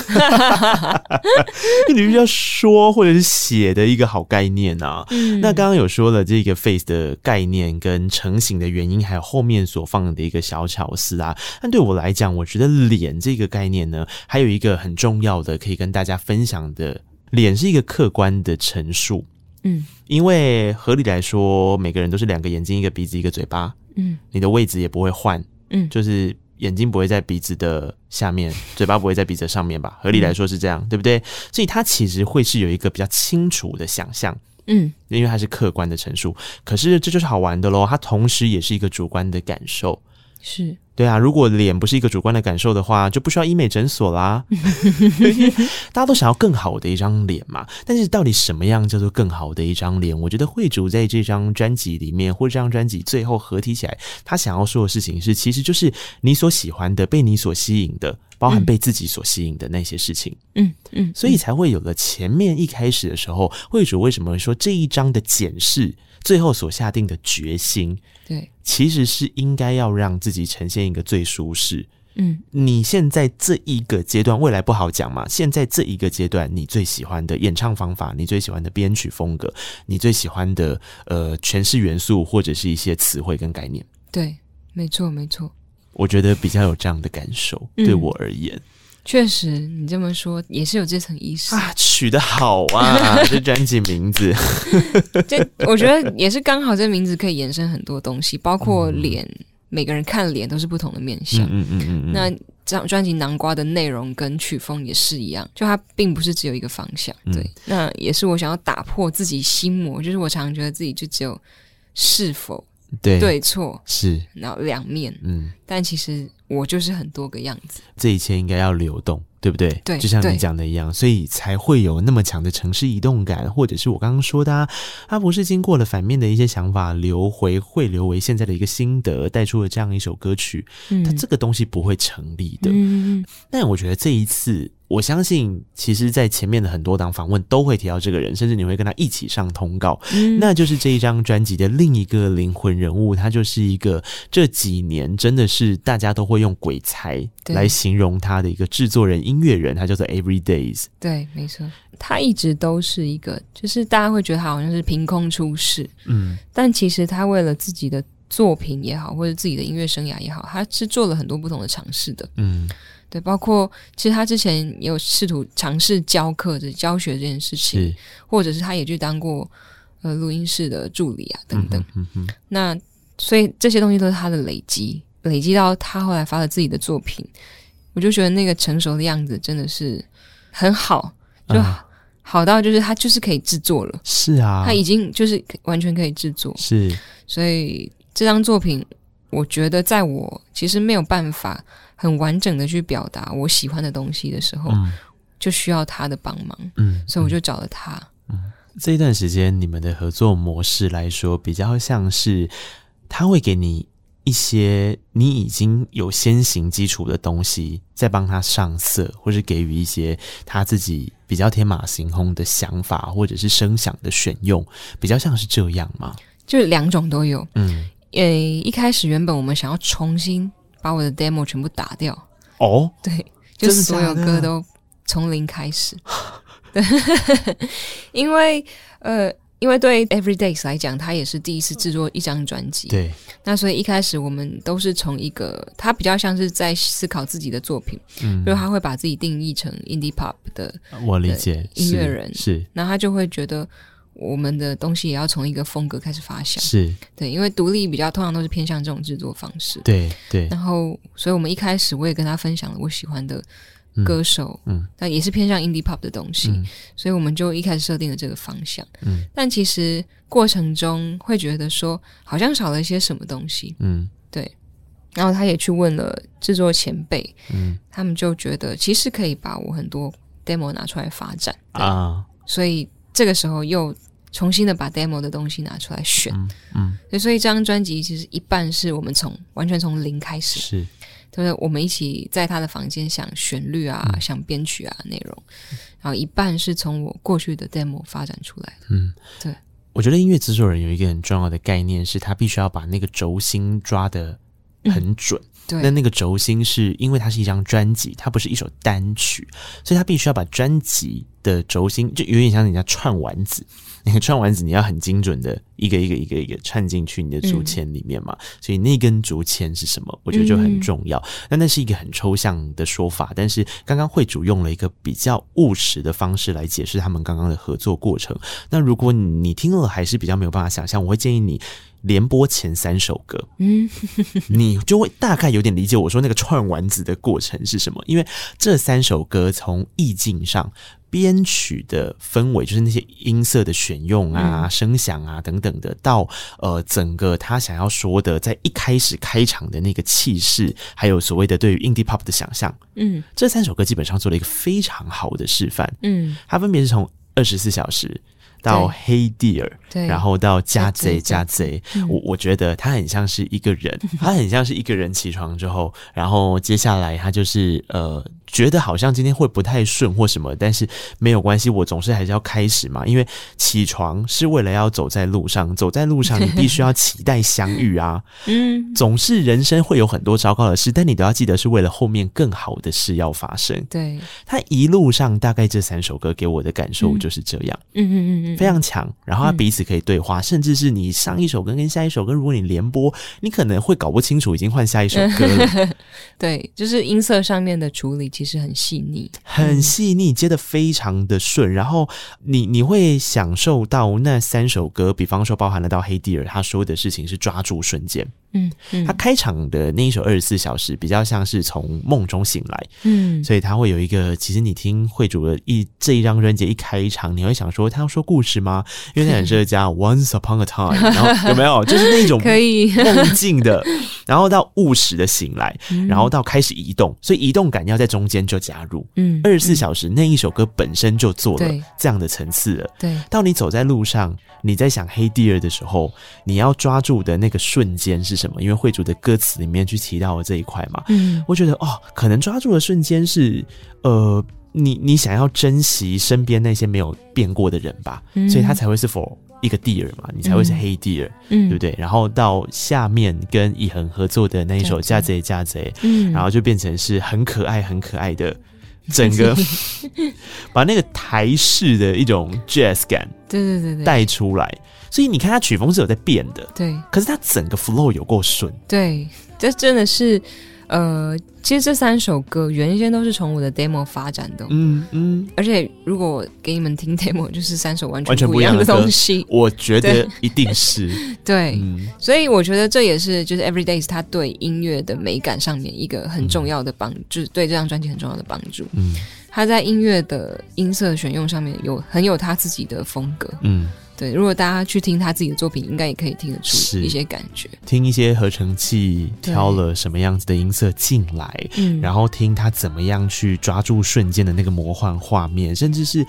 你必须要说或者是写的一个好概念啊。嗯、那刚刚有说了这个 face 的概念跟成型的原因，还有后面所放的一个小巧思啊。但对我来讲，我觉得脸这个概念呢，还有一个很重要的可以跟大家分享的，脸是一个客观的陈述。嗯，因为合理来说，每个人都是两个眼睛、一个鼻子、一个嘴巴。嗯，你的位置也不会换。嗯，就是眼睛不会在鼻子的下面，嘴巴不会在鼻子的上面吧？合理来说是这样，嗯、对不对？所以它其实会是有一个比较清楚的想象。嗯，因为它是客观的陈述。可是这就是好玩的喽，它同时也是一个主观的感受。是。对啊，如果脸不是一个主观的感受的话，就不需要医美诊所啦。大家都想要更好的一张脸嘛，但是到底什么样叫做更好的一张脸？我觉得会主在这张专辑里面，或者这张专辑最后合体起来，他想要说的事情是，其实就是你所喜欢的，被你所吸引的，包含被自己所吸引的那些事情。嗯嗯，所以才会有了前面一开始的时候，会主为什么说这一章的检视？最后所下定的决心，对，其实是应该要让自己呈现一个最舒适。嗯，你现在这一个阶段，未来不好讲嘛。现在这一个阶段，你最喜欢的演唱方法，你最喜欢的编曲风格，你最喜欢的呃诠释元素，或者是一些词汇跟概念。对，没错，没错。我觉得比较有这样的感受，嗯、对我而言。确实，你这么说也是有这层意思啊，取得好啊，这专辑名字，这我觉得也是刚好，这名字可以延伸很多东西，包括脸，嗯、每个人看脸都是不同的面相，嗯嗯嗯嗯。那这张专辑《南瓜》的内容跟曲风也是一样，就它并不是只有一个方向，对。嗯、那也是我想要打破自己心魔，就是我常常觉得自己就只有是否对对错是，然后两面，嗯，但其实。我就是很多个样子，这一切应该要流动，对不对？对，就像你讲的一样，所以才会有那么强的城市移动感，或者是我刚刚说的啊，它不是经过了反面的一些想法流回，汇流为现在的一个心得，带出了这样一首歌曲，嗯，它这个东西不会成立的。嗯，但我觉得这一次。我相信，其实，在前面的很多档访问都会提到这个人，甚至你会跟他一起上通告。嗯，那就是这一张专辑的另一个灵魂人物，他就是一个这几年真的是大家都会用鬼才来形容他的一个制作人、音乐人，他叫做 Every Days。对，没错，他一直都是一个，就是大家会觉得他好像是凭空出世，嗯，但其实他为了自己的作品也好，或者自己的音乐生涯也好，他是做了很多不同的尝试的，嗯。对，包括其实他之前也有试图尝试教课的教学这件事情，或者是他也去当过呃录音室的助理啊等等。嗯嗯、那所以这些东西都是他的累积，累积到他后来发了自己的作品，我就觉得那个成熟的样子真的是很好，就好到就是他就是可以制作了。是啊，他已经就是完全可以制作。是，所以这张作品，我觉得在我其实没有办法。很完整的去表达我喜欢的东西的时候，嗯、就需要他的帮忙，嗯，所以我就找了他。嗯，这一段时间你们的合作模式来说，比较像是他会给你一些你已经有先行基础的东西，再帮他上色，或是给予一些他自己比较天马行空的想法，或者是声响的选用，比较像是这样吗？就两种都有。嗯，呃，一开始原本我们想要重新。把我的 demo 全部打掉哦，对，就是所有歌都从零开始。对，因为呃，因为对 Everydays 来讲，他也是第一次制作一张专辑。对，那所以一开始我们都是从一个他比较像是在思考自己的作品，嗯，就是他会把自己定义成 indie pop 的，我理解音乐人是，是，那他就会觉得。我们的东西也要从一个风格开始发想，是。对，因为独立比较通常都是偏向这种制作方式，对对。然后，所以我们一开始我也跟他分享了我喜欢的歌手，嗯，但也是偏向 indie pop 的东西，嗯，所以我们就一开始设定了这个方向，嗯。但其实过程中会觉得说好像少了一些什么东西，嗯，对。然后他也去问了制作前辈，嗯，他们就觉得其实可以把我很多 demo 拿出来发展。啊，所以这个时候又。重新的把 demo 的东西拿出来选，嗯，嗯，所以这张专辑其实一半是我们从完全从零开始，是，就是我们一起在他的房间想旋律啊，嗯、想编曲啊内容，然后一半是从我过去的 demo 发展出来的，嗯，对，我觉得音乐制作人有一个很重要的概念，是他必须要把那个轴心抓得很准。对，那那个轴心是因为它是一张专辑，它不是一首单曲，所以他必须要把专辑的轴心就有点像人家串丸子。那个串丸子你要很精准的一个一个一个一个串进去你的竹签里面嘛，嗯、所以那根竹签是什么？我觉得就很重要。那、嗯、那是一个很抽象的说法，但是刚刚会主用了一个比较务实的方式来解释他们刚刚的合作过程。那如果你听了还是比较没有办法想象，我会建议你。连播前三首歌，嗯，你就会大概有点理解我说那个串丸子的过程是什么。因为这三首歌从意境上、编曲的氛围，就是那些音色的选用啊、声响啊等等的，到呃整个他想要说的，在一开始开场的那个气势，还有所谓的对于 indie pop 的想象，嗯，这三首歌基本上做了一个非常好的示范，嗯，它分别是从二十四小时。到黑蒂尔，然后到加贼加贼，我我觉得他很像是一个人，他很像是一个人起床之后，然后接下来他就是呃。觉得好像今天会不太顺或什么，但是没有关系，我总是还是要开始嘛。因为起床是为了要走在路上，走在路上你必须要期待相遇啊。嗯，总是人生会有很多糟糕的事，但你都要记得是为了后面更好的事要发生。对，他一路上大概这三首歌给我的感受就是这样。嗯嗯嗯嗯，非常强。然后他彼此可以对话，甚至是你上一首歌跟下一首歌，如果你连播，你可能会搞不清楚已经换下一首歌了。对，就是音色上面的处理。其实很细腻，很细腻，接的非常的顺，然后你你会享受到那三首歌，比方说包含了到黑蒂尔，他说的事情是抓住瞬间。嗯，嗯，他开场的那一首二十四小时比较像是从梦中醒来，嗯，所以他会有一个，其实你听会主的一这一张专辑一开场，你会想说他要说故事吗？因为他很适合加 Once Upon a Time，然后有没有？就是那种 可以。梦境的，然后到务实的醒来，然后到开始移动，所以移动感要在中间就加入，嗯，二十四小时那一首歌本身就做了这样的层次了，对，到你走在路上，你在想黑第二的时候，你要抓住的那个瞬间是什么？因为慧主的歌词里面去提到了这一块嘛，嗯，我觉得哦，可能抓住的瞬间是，呃，你你想要珍惜身边那些没有变过的人吧，嗯，所以他才会是 for 一个蒂尔嘛，你才会是黑 Dear，，嗯，对不对？然后到下面跟以恒合作的那一首《嫁贼嫁贼》，嗯，然后就变成是很可爱很可爱的整个，把那个台式的一种 jazz 感，对对对对，带出来。所以你看，他曲风是有在变的，对。可是他整个 flow 有够顺，对。这真的是，呃，其实这三首歌原先都是从我的 demo 发展的，嗯嗯。而且如果给你们听 demo，就是三首完全完全不一样的东西，我觉得一定是 对。嗯、所以我觉得这也是就是 Everydays 他对音乐的美感上面一个很重要的帮，嗯、就是对这张专辑很重要的帮助。嗯，他在音乐的音色选用上面有很有他自己的风格，嗯。对，如果大家去听他自己的作品，应该也可以听得出一些感觉。听一些合成器挑了什么样子的音色进来，嗯，然后听他怎么样去抓住瞬间的那个魔幻画面，甚至是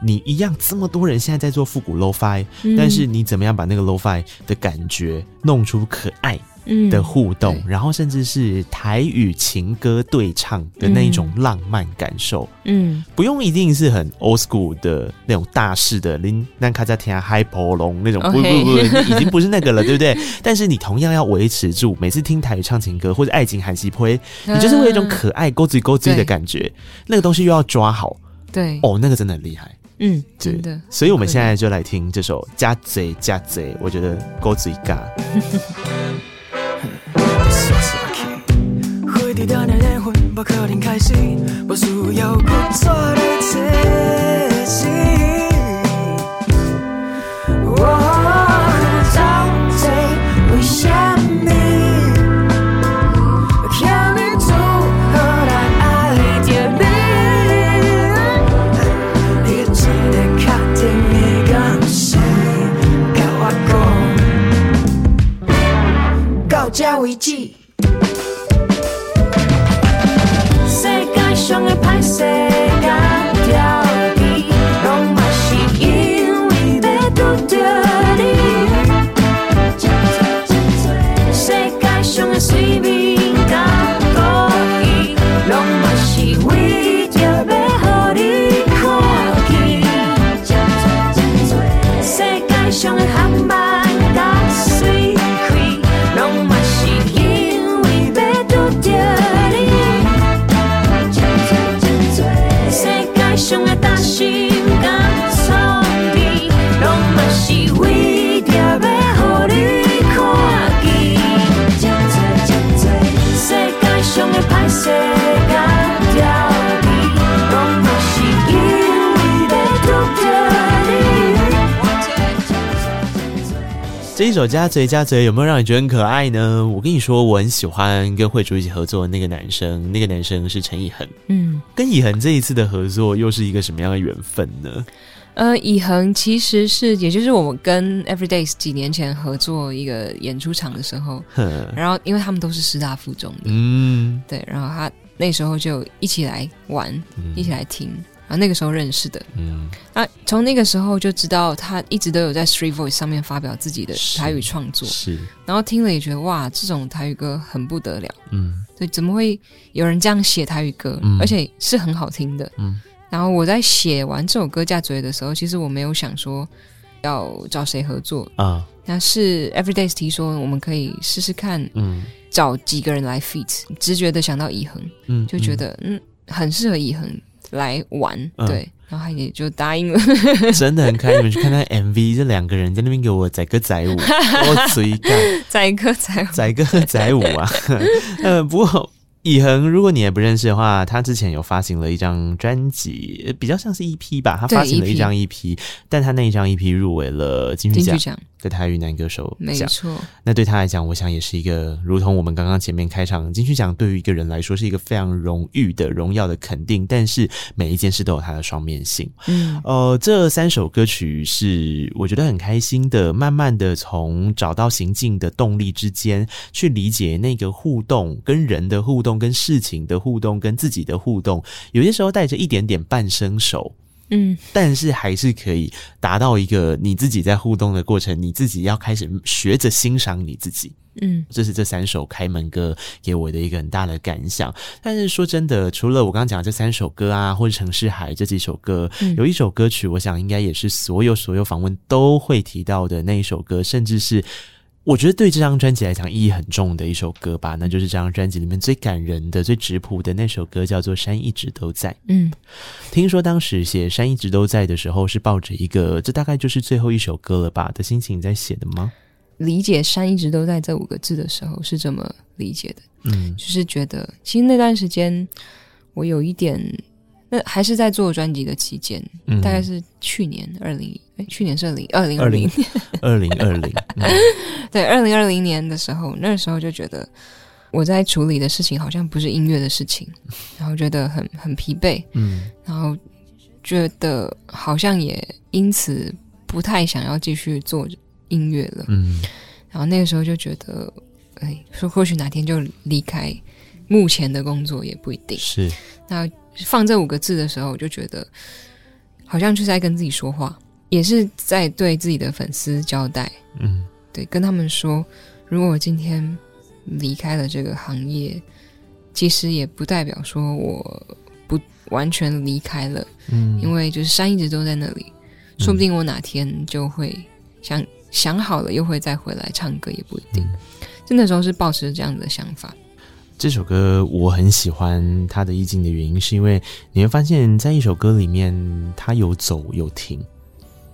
你一样这么多人现在在做复古 Lo-Fi，嗯，但是你怎么样把那个 Lo-Fi 的感觉弄出可爱。的互动，嗯、然后甚至是台语情歌对唱的那一种浪漫感受，嗯，不用一定是很 old school 的那种大式的林南卡扎天嗨婆龙那种，不不不，已经不是那个了，对不对？但是你同样要维持住，每次听台语唱情歌或者爱情韩西呸，你就是会有一种可爱勾嘴勾嘴的感觉，那个东西又要抓好，对，哦，那个真的很厉害，嗯，真的。所以我们现在就来听这首加贼加贼，我觉得勾嘴嘎。傻傻的回忆一的缘分不可能开始我需要更多的爱情这为止。世界上的歹势。这一首《加贼加贼》有没有让你觉得很可爱呢？我跟你说，我很喜欢跟慧竹一起合作的那个男生，那个男生是陈以恒。嗯，跟以恒这一次的合作又是一个什么样的缘分呢？呃，以恒其实是，也就是我们跟 Everydays 几年前合作一个演出场的时候，呵然后因为他们都是师大附中的，嗯，对，然后他那时候就一起来玩，嗯、一起来听。啊，那个时候认识的，嗯，啊，从那个时候就知道他一直都有在 Street Voice 上面发表自己的台语创作，是，是然后听了也觉得哇，这种台语歌很不得了，嗯，对，怎么会有人这样写台语歌，嗯，而且是很好听的，嗯，然后我在写完这首歌嫁嘴的时候，其实我没有想说要找谁合作啊，那是 Everydays 提说我们可以试试看，嗯，找几个人来 feat，直觉的想到以恒，嗯，就觉得嗯，嗯很适合以恒。来玩，对，嗯、然后他也就答应了，真的很开心。你们去看看 MV，这两个人在那边给我载歌载舞，我随干 载歌载舞，载歌载舞啊！呃，不过。以恒，如果你也不认识的话，他之前有发行了一张专辑，比较像是 EP 吧。他发行了一张 EP，但他那一张 EP 入围了金曲奖的台语男歌手奖。没错，那对他来讲，我想也是一个，如同我们刚刚前面开场，金曲奖对于一个人来说是一个非常荣誉的、荣耀的肯定。但是每一件事都有它的双面性。嗯，呃，这三首歌曲是我觉得很开心的，慢慢的从找到行进的动力之间去理解那个互动跟人的互动。跟事情的互动，跟自己的互动，有些时候带着一点点半生熟，嗯，但是还是可以达到一个你自己在互动的过程，你自己要开始学着欣赏你自己，嗯，这是这三首开门歌给我的一个很大的感想。但是说真的，除了我刚刚讲的这三首歌啊，或者《城市海》这几首歌，嗯，有一首歌曲，我想应该也是所有所有访问都会提到的那一首歌，甚至是。我觉得对这张专辑来讲意义很重的一首歌吧，那就是这张专辑里面最感人的、最质朴的那首歌，叫做《山一直都在》。嗯，听说当时写《山一直都在》的时候，是抱着一个这大概就是最后一首歌了吧的心情在写的吗？理解“山一直都在”这五个字的时候是这么理解的。嗯，就是觉得其实那段时间我有一点。那还是在做专辑的期间，嗯、大概是去年二零，哎，去年是二零二零二零二零。二零，对，二零二零年的时候，那个时候就觉得我在处理的事情好像不是音乐的事情，然后觉得很很疲惫，嗯，然后觉得好像也因此不太想要继续做音乐了，嗯，然后那个时候就觉得，哎，说或许哪天就离开目前的工作也不一定是，那。放这五个字的时候，我就觉得好像就是在跟自己说话，也是在对自己的粉丝交代。嗯，对，跟他们说，如果我今天离开了这个行业，其实也不代表说我不完全离开了。嗯，因为就是山一直都在那里，说不定我哪天就会想想好了，又会再回来唱歌，也不一定。就那时候是抱持这样子的想法。这首歌我很喜欢它的意境的原因，是因为你会发现在一首歌里面，它有走有停，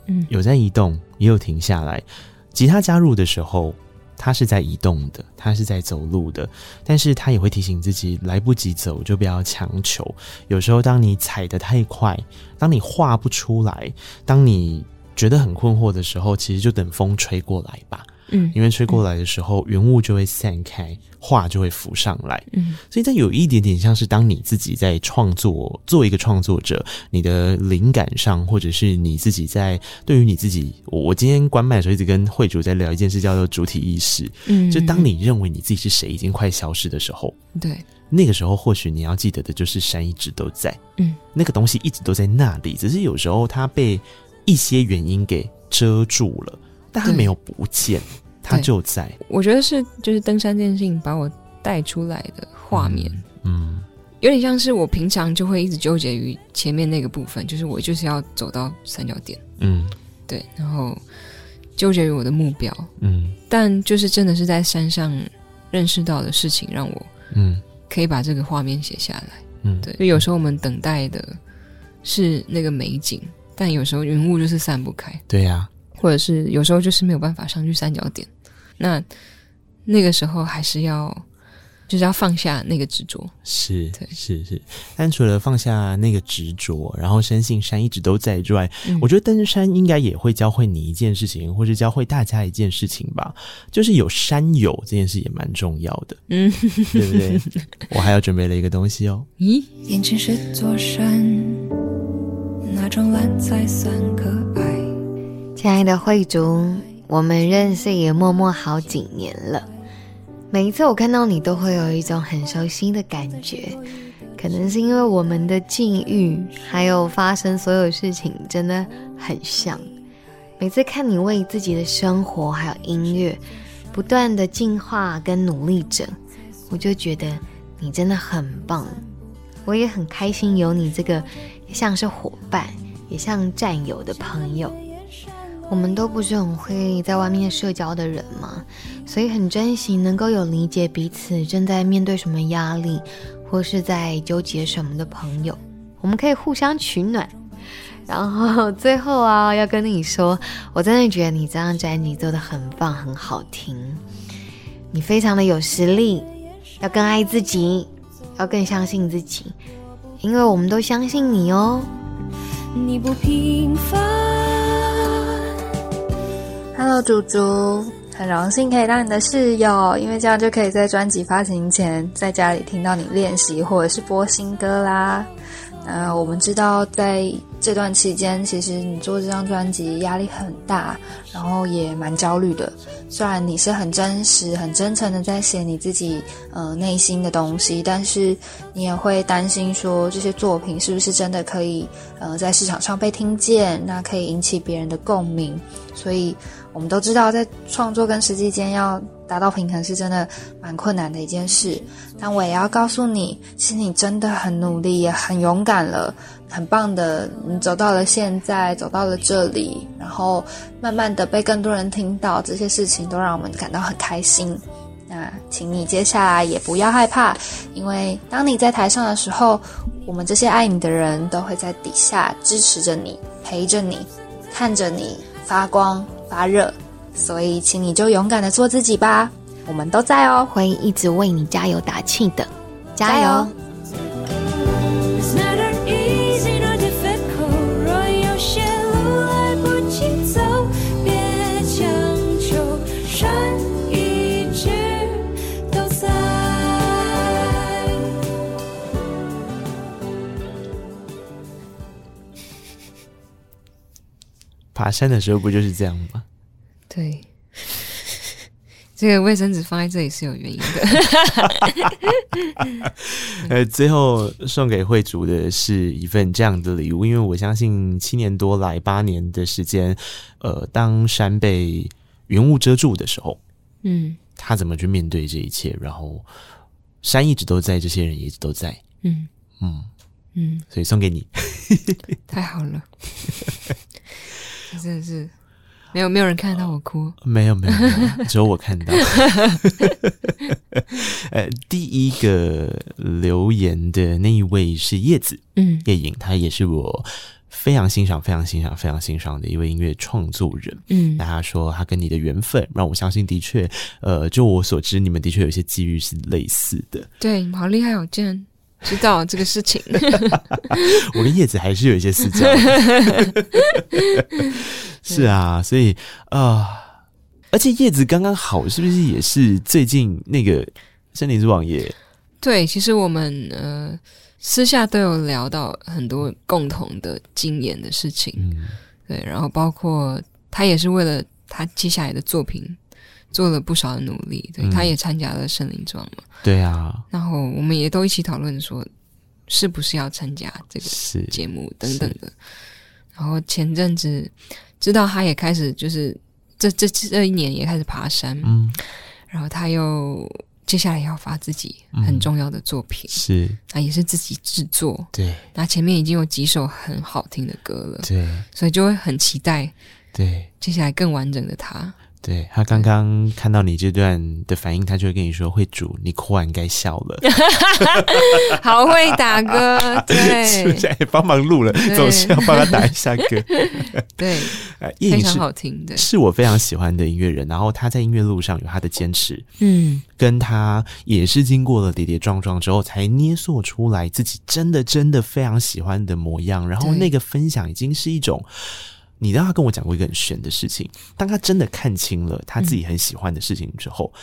嗯，有在移动，也有停下来。吉他加入的时候，它是在移动的，它是在走路的，但是它也会提醒自己，来不及走就不要强求。有时候，当你踩得太快，当你画不出来，当你觉得很困惑的时候，其实就等风吹过来吧。嗯，因为吹过来的时候，云雾就会散开，画就会浮上来。嗯，所以它有一点点像是当你自己在创作，做一个创作者，你的灵感上，或者是你自己在对于你自己，我我今天关麦的时候一直跟慧主在聊一件事，叫做主体意识。嗯，就当你认为你自己是谁已经快消失的时候，对，那个时候或许你要记得的就是山一直都在。嗯，那个东西一直都在那里，只是有时候它被一些原因给遮住了。但它没有不见，他就在。我觉得是，就是登山这件事情把我带出来的画面，嗯，嗯，有点像是我平常就会一直纠结于前面那个部分，就是我就是要走到三角点，嗯，对，然后纠结于我的目标，嗯，但就是真的是在山上认识到的事情，让我，嗯，可以把这个画面写下来，嗯，对，就有时候我们等待的是那个美景，但有时候云雾就是散不开，对呀。或者是有时候就是没有办法上去三角点，那那个时候还是要就是要放下那个执着。是，对，是是。但除了放下那个执着，然后深信山一直都在之外，嗯、我觉得登山应该也会教会你一件事情，或是教会大家一件事情吧，就是有山友这件事也蛮重要的，嗯，对不对？我还要准备了一个东西哦。咦，眼前是座山，那种蓝才算可爱。亲爱的慧竹，我们认识也默默好几年了。每一次我看到你，都会有一种很熟悉的感觉，可能是因为我们的境遇，还有发生所有事情真的很像。每次看你为自己的生活还有音乐不断的进化跟努力着，我就觉得你真的很棒。我也很开心有你这个像是伙伴，也像战友的朋友。我们都不是很会在外面社交的人嘛，所以很珍惜能够有理解彼此正在面对什么压力，或是在纠结什么的朋友，我们可以互相取暖。然后最后啊，要跟你说，我真的觉得你这张专辑做得很棒，很好听，你非常的有实力，要更爱自己，要更相信自己，因为我们都相信你哦。你不平凡。Hello，竹竹，很荣幸可以当你的室友，因为这样就可以在专辑发行前，在家里听到你练习或者是播新歌啦。那我们知道，在这段期间，其实你做这张专辑压力很大，然后也蛮焦虑的。虽然你是很真实、很真诚的在写你自己呃内心的东西，但是你也会担心说这些作品是不是真的可以呃在市场上被听见，那可以引起别人的共鸣，所以。我们都知道，在创作跟实际间要达到平衡是真的蛮困难的一件事。但我也要告诉你，其实你真的很努力，也很勇敢了，很棒的。你走到了现在，走到了这里，然后慢慢的被更多人听到，这些事情都让我们感到很开心。那请你接下来也不要害怕，因为当你在台上的时候，我们这些爱你的人都会在底下支持着你，陪着你，看着你发光。发热，所以请你就勇敢的做自己吧，我们都在哦，会一直为你加油打气的，加油！爬山的时候不就是这样吗？对，这个卫生纸放在这里是有原因的。呃，最后送给慧竹的是一份这样的礼物，因为我相信七年多来八年的时间，呃，当山被云雾遮住的时候，嗯，他怎么去面对这一切？然后山一直都在，这些人也一直都在，嗯嗯嗯，所以送给你，太好了。真的是没有没有人看得到我哭，没有没有，只有我看到。呃，第一个留言的那一位是叶子，嗯，叶颖，她也是我非常欣赏、非常欣赏、非常欣赏的一位音乐创作人。嗯，那他说他跟你的缘分让我相信，的确，呃，就我所知，你们的确有些机遇是类似的。对，好厉害哦，竟然知道这个事情。我跟叶子还是有一些私交。是啊，所以啊、呃，而且叶子刚刚好，是不是也是最近那个森林之王爷？对，其实我们呃私下都有聊到很多共同的经验的事情，嗯，对，然后包括他也是为了他接下来的作品做了不少的努力，对，嗯、他也参加了森林之王嘛，对啊，然后我们也都一起讨论说，是不是要参加这个节目等等的，然后前阵子。知道他也开始就是这这这一年也开始爬山，嗯，然后他又接下来也要发自己很重要的作品，嗯、是，那也是自己制作，对，那前面已经有几首很好听的歌了，对，所以就会很期待，对，接下来更完整的他。对，他刚刚看到你这段的反应，他就会跟你说：“会煮，你哭完该笑了。”好会打歌，对，帮忙录了，总是要帮他打一下歌。对，呃，叶隐是好听的，是我非常喜欢的音乐人。然后他在音乐路上有他的坚持，嗯，跟他也是经过了跌跌撞撞之后，才捏塑出来自己真的真的非常喜欢的模样。然后那个分享已经是一种，你知道他跟我讲过一个很玄的事情，当他真的看清了他自己很喜欢的事情之后，嗯、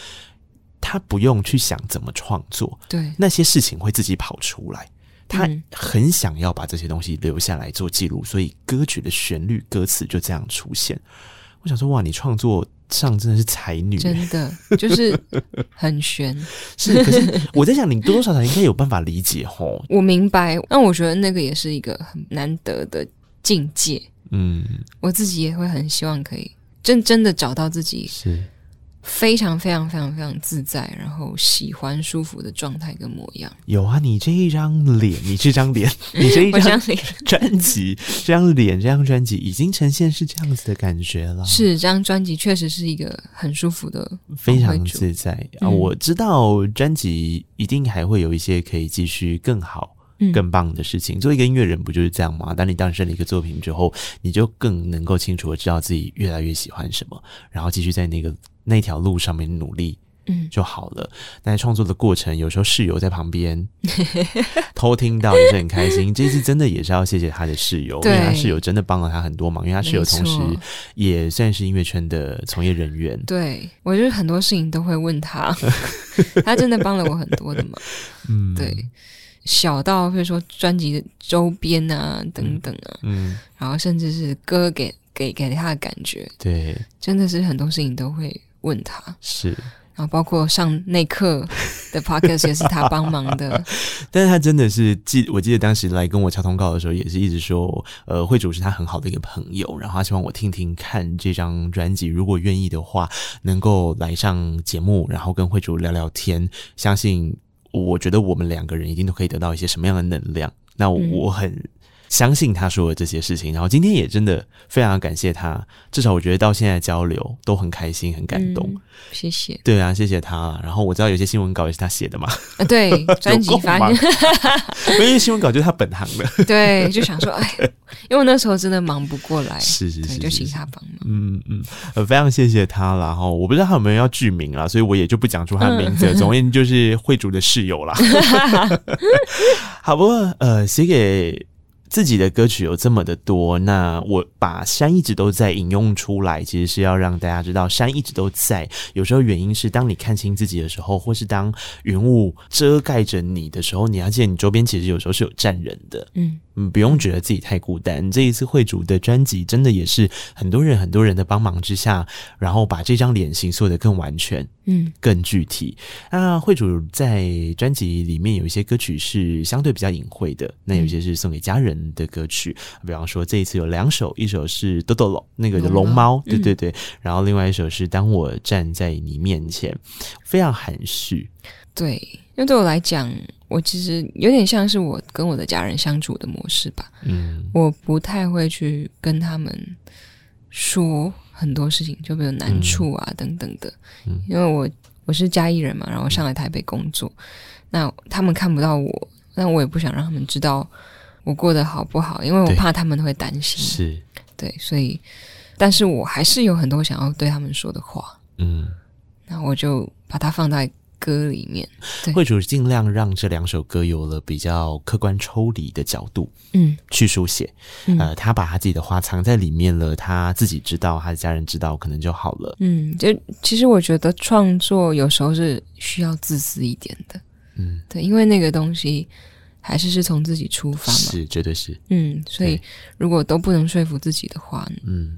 他不用去想怎么创作，对，那些事情会自己跑出来。他很想要把这些东西留下来做记录，所以歌曲的旋律、歌词就这样出现。我想说，哇，你创作上真的是才女，真的 就是很玄。是，可是我在想，你多多少少应该有办法理解吼。我明白，那我觉得那个也是一个很难得的境界。嗯，我自己也会很希望可以真真的找到自己是。非常非常非常非常自在，然后喜欢舒服的状态跟模样。有啊，你这一张脸，你这张脸，你这一张脸专辑，这张脸，这张专辑已经呈现是这样子的感觉了。是，这张专辑确实是一个很舒服的，非常自在啊！我知道专辑一定还会有一些可以继续更好、更棒的事情。作为一个音乐人，不就是这样吗？当你诞生了一个作品之后，你就更能够清楚的知道自己越来越喜欢什么，然后继续在那个。那条路上面努力，嗯，就好了。嗯、但在创作的过程，有时候室友在旁边 偷听到也是很开心。这次真的也是要谢谢他的室友，因为他室友真的帮了他很多忙。因为他室友同时也算是音乐圈的从业人员。对，我就是很多事情都会问他，他真的帮了我很多的忙。嗯，对，小到比如说专辑的周边啊等等啊，嗯，然后甚至是歌给给给他的感觉，对，真的是很多事情都会。问他。是，然后包括上内课的 podcast 也是他帮忙的，但是他真的是记，我记得当时来跟我敲通告的时候，也是一直说，呃，会主是他很好的一个朋友，然后他希望我听听看这张专辑，如果愿意的话，能够来上节目，然后跟会主聊聊天，相信我觉得我们两个人一定都可以得到一些什么样的能量，那我，很。嗯相信他说的这些事情，然后今天也真的非常感谢他。至少我觉得到现在交流都很开心、很感动。嗯、谢谢。对啊，谢谢他。然后我知道有些新闻稿也是他写的嘛。啊，对，专辑发现，因为新闻稿就是他本行的。对，就想说，哎，因为我那时候真的忙不过来，是是是，是，就请他帮忙。嗯嗯，呃，非常谢谢他。然后我不知道他有没有要剧名啦，所以我也就不讲出他的名字。嗯、总而言之，就是会主的室友啦。好不过，呃，写给。自己的歌曲有这么的多，那我把山一直都在引用出来，其实是要让大家知道山一直都在。有时候原因是当你看清自己的时候，或是当云雾遮盖着你的时候，你要记得你周边其实有时候是有站人的。嗯。嗯，不用觉得自己太孤单。这一次惠主的专辑，真的也是很多人、很多人的帮忙之下，然后把这张脸型做得更完全，嗯，更具体。那会主在专辑里面有一些歌曲是相对比较隐晦的，那有些是送给家人的歌曲。嗯、比方说，这一次有两首，一首是《豆豆龙》，那个的龙猫，对对对、嗯，然后另外一首是《当我站在你面前》，非常含蓄。对，因为对我来讲。我其实有点像是我跟我的家人相处的模式吧。嗯，我不太会去跟他们说很多事情，就比如难处啊等等的。嗯，因为我我是嘉义人嘛，然后上来台北工作，那他们看不到我，那我也不想让他们知道我过得好不好，因为我怕他们会担心。是，对，所以，但是我还是有很多想要对他们说的话。嗯，那我就把它放在。歌里面，会主尽量让这两首歌有了比较客观抽离的角度，嗯，去书写。呃，他把他自己的话藏在里面了，他自己知道，他的家人知道，可能就好了。嗯，就其实我觉得创作有时候是需要自私一点的，嗯，对，因为那个东西还是是从自己出发嘛，是，绝对是。嗯，所以如果都不能说服自己的话，嗯，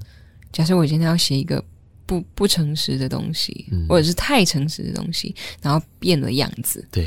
假设我今天要写一个。不不诚实的东西，嗯，或者是太诚实的东西，然后变了样子，对，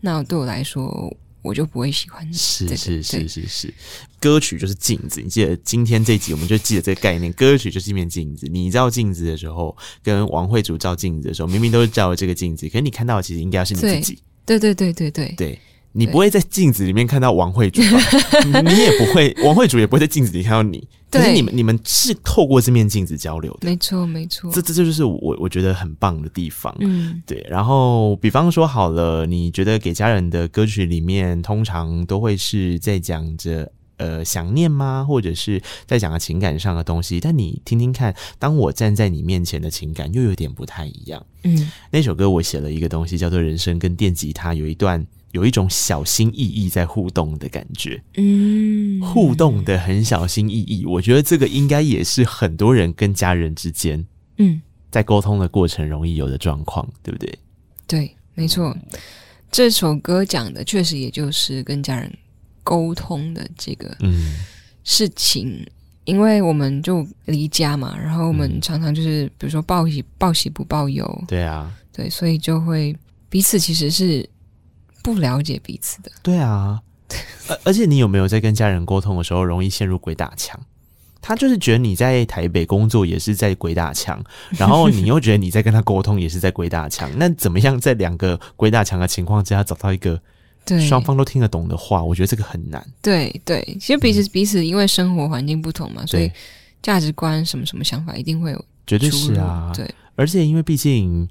那对我来说，我就不会喜欢。是是是是是，歌曲就是镜子。你记得今天这集，我们就记得这个概念，歌曲就是一面镜子。你照镜子的时候，跟王会主照镜子的时候，明明都是照这个镜子，可是你看到的其实应该是你自己。对对对对对对。你不会在镜子里面看到王会主吧？你也不会，王会主也不会在镜子里看到你。可是你们，你们是透过这面镜子交流的。没错，没错。这这就是我我觉得很棒的地方。嗯，对。然后，比方说好了，你觉得给家人的歌曲里面，通常都会是在讲着呃想念吗？或者是在讲个情感上的东西？但你听听看，当我站在你面前的情感又有点不太一样。嗯，那首歌我写了一个东西叫做《人生》，跟电吉他有一段有一种小心翼翼在互动的感觉。嗯，互动的很小心翼翼，我觉得这个应该也是很多人跟家人之间，嗯，在沟通的过程容易有的状况，对不对？对，没错。这首歌讲的确实也就是跟家人沟通的这个事情，嗯、因为我们就离家嘛，然后我们常常就是比如说报喜报喜不报忧，对啊，对，所以就会彼此其实是不了解彼此的，对啊，而而且你有没有在跟家人沟通的时候容易陷入鬼打墙？他就是觉得你在台北工作也是在鬼打墙，然后你又觉得你在跟他沟通也是在鬼打墙。那怎么样在两个鬼打墙的情况之下找到一个对双方都听得懂的话？我觉得这个很难。对对，其实彼此彼此因为生活环境不同嘛，所以价值观什么什么想法一定会有，绝对是啊。对，而且因为毕竟。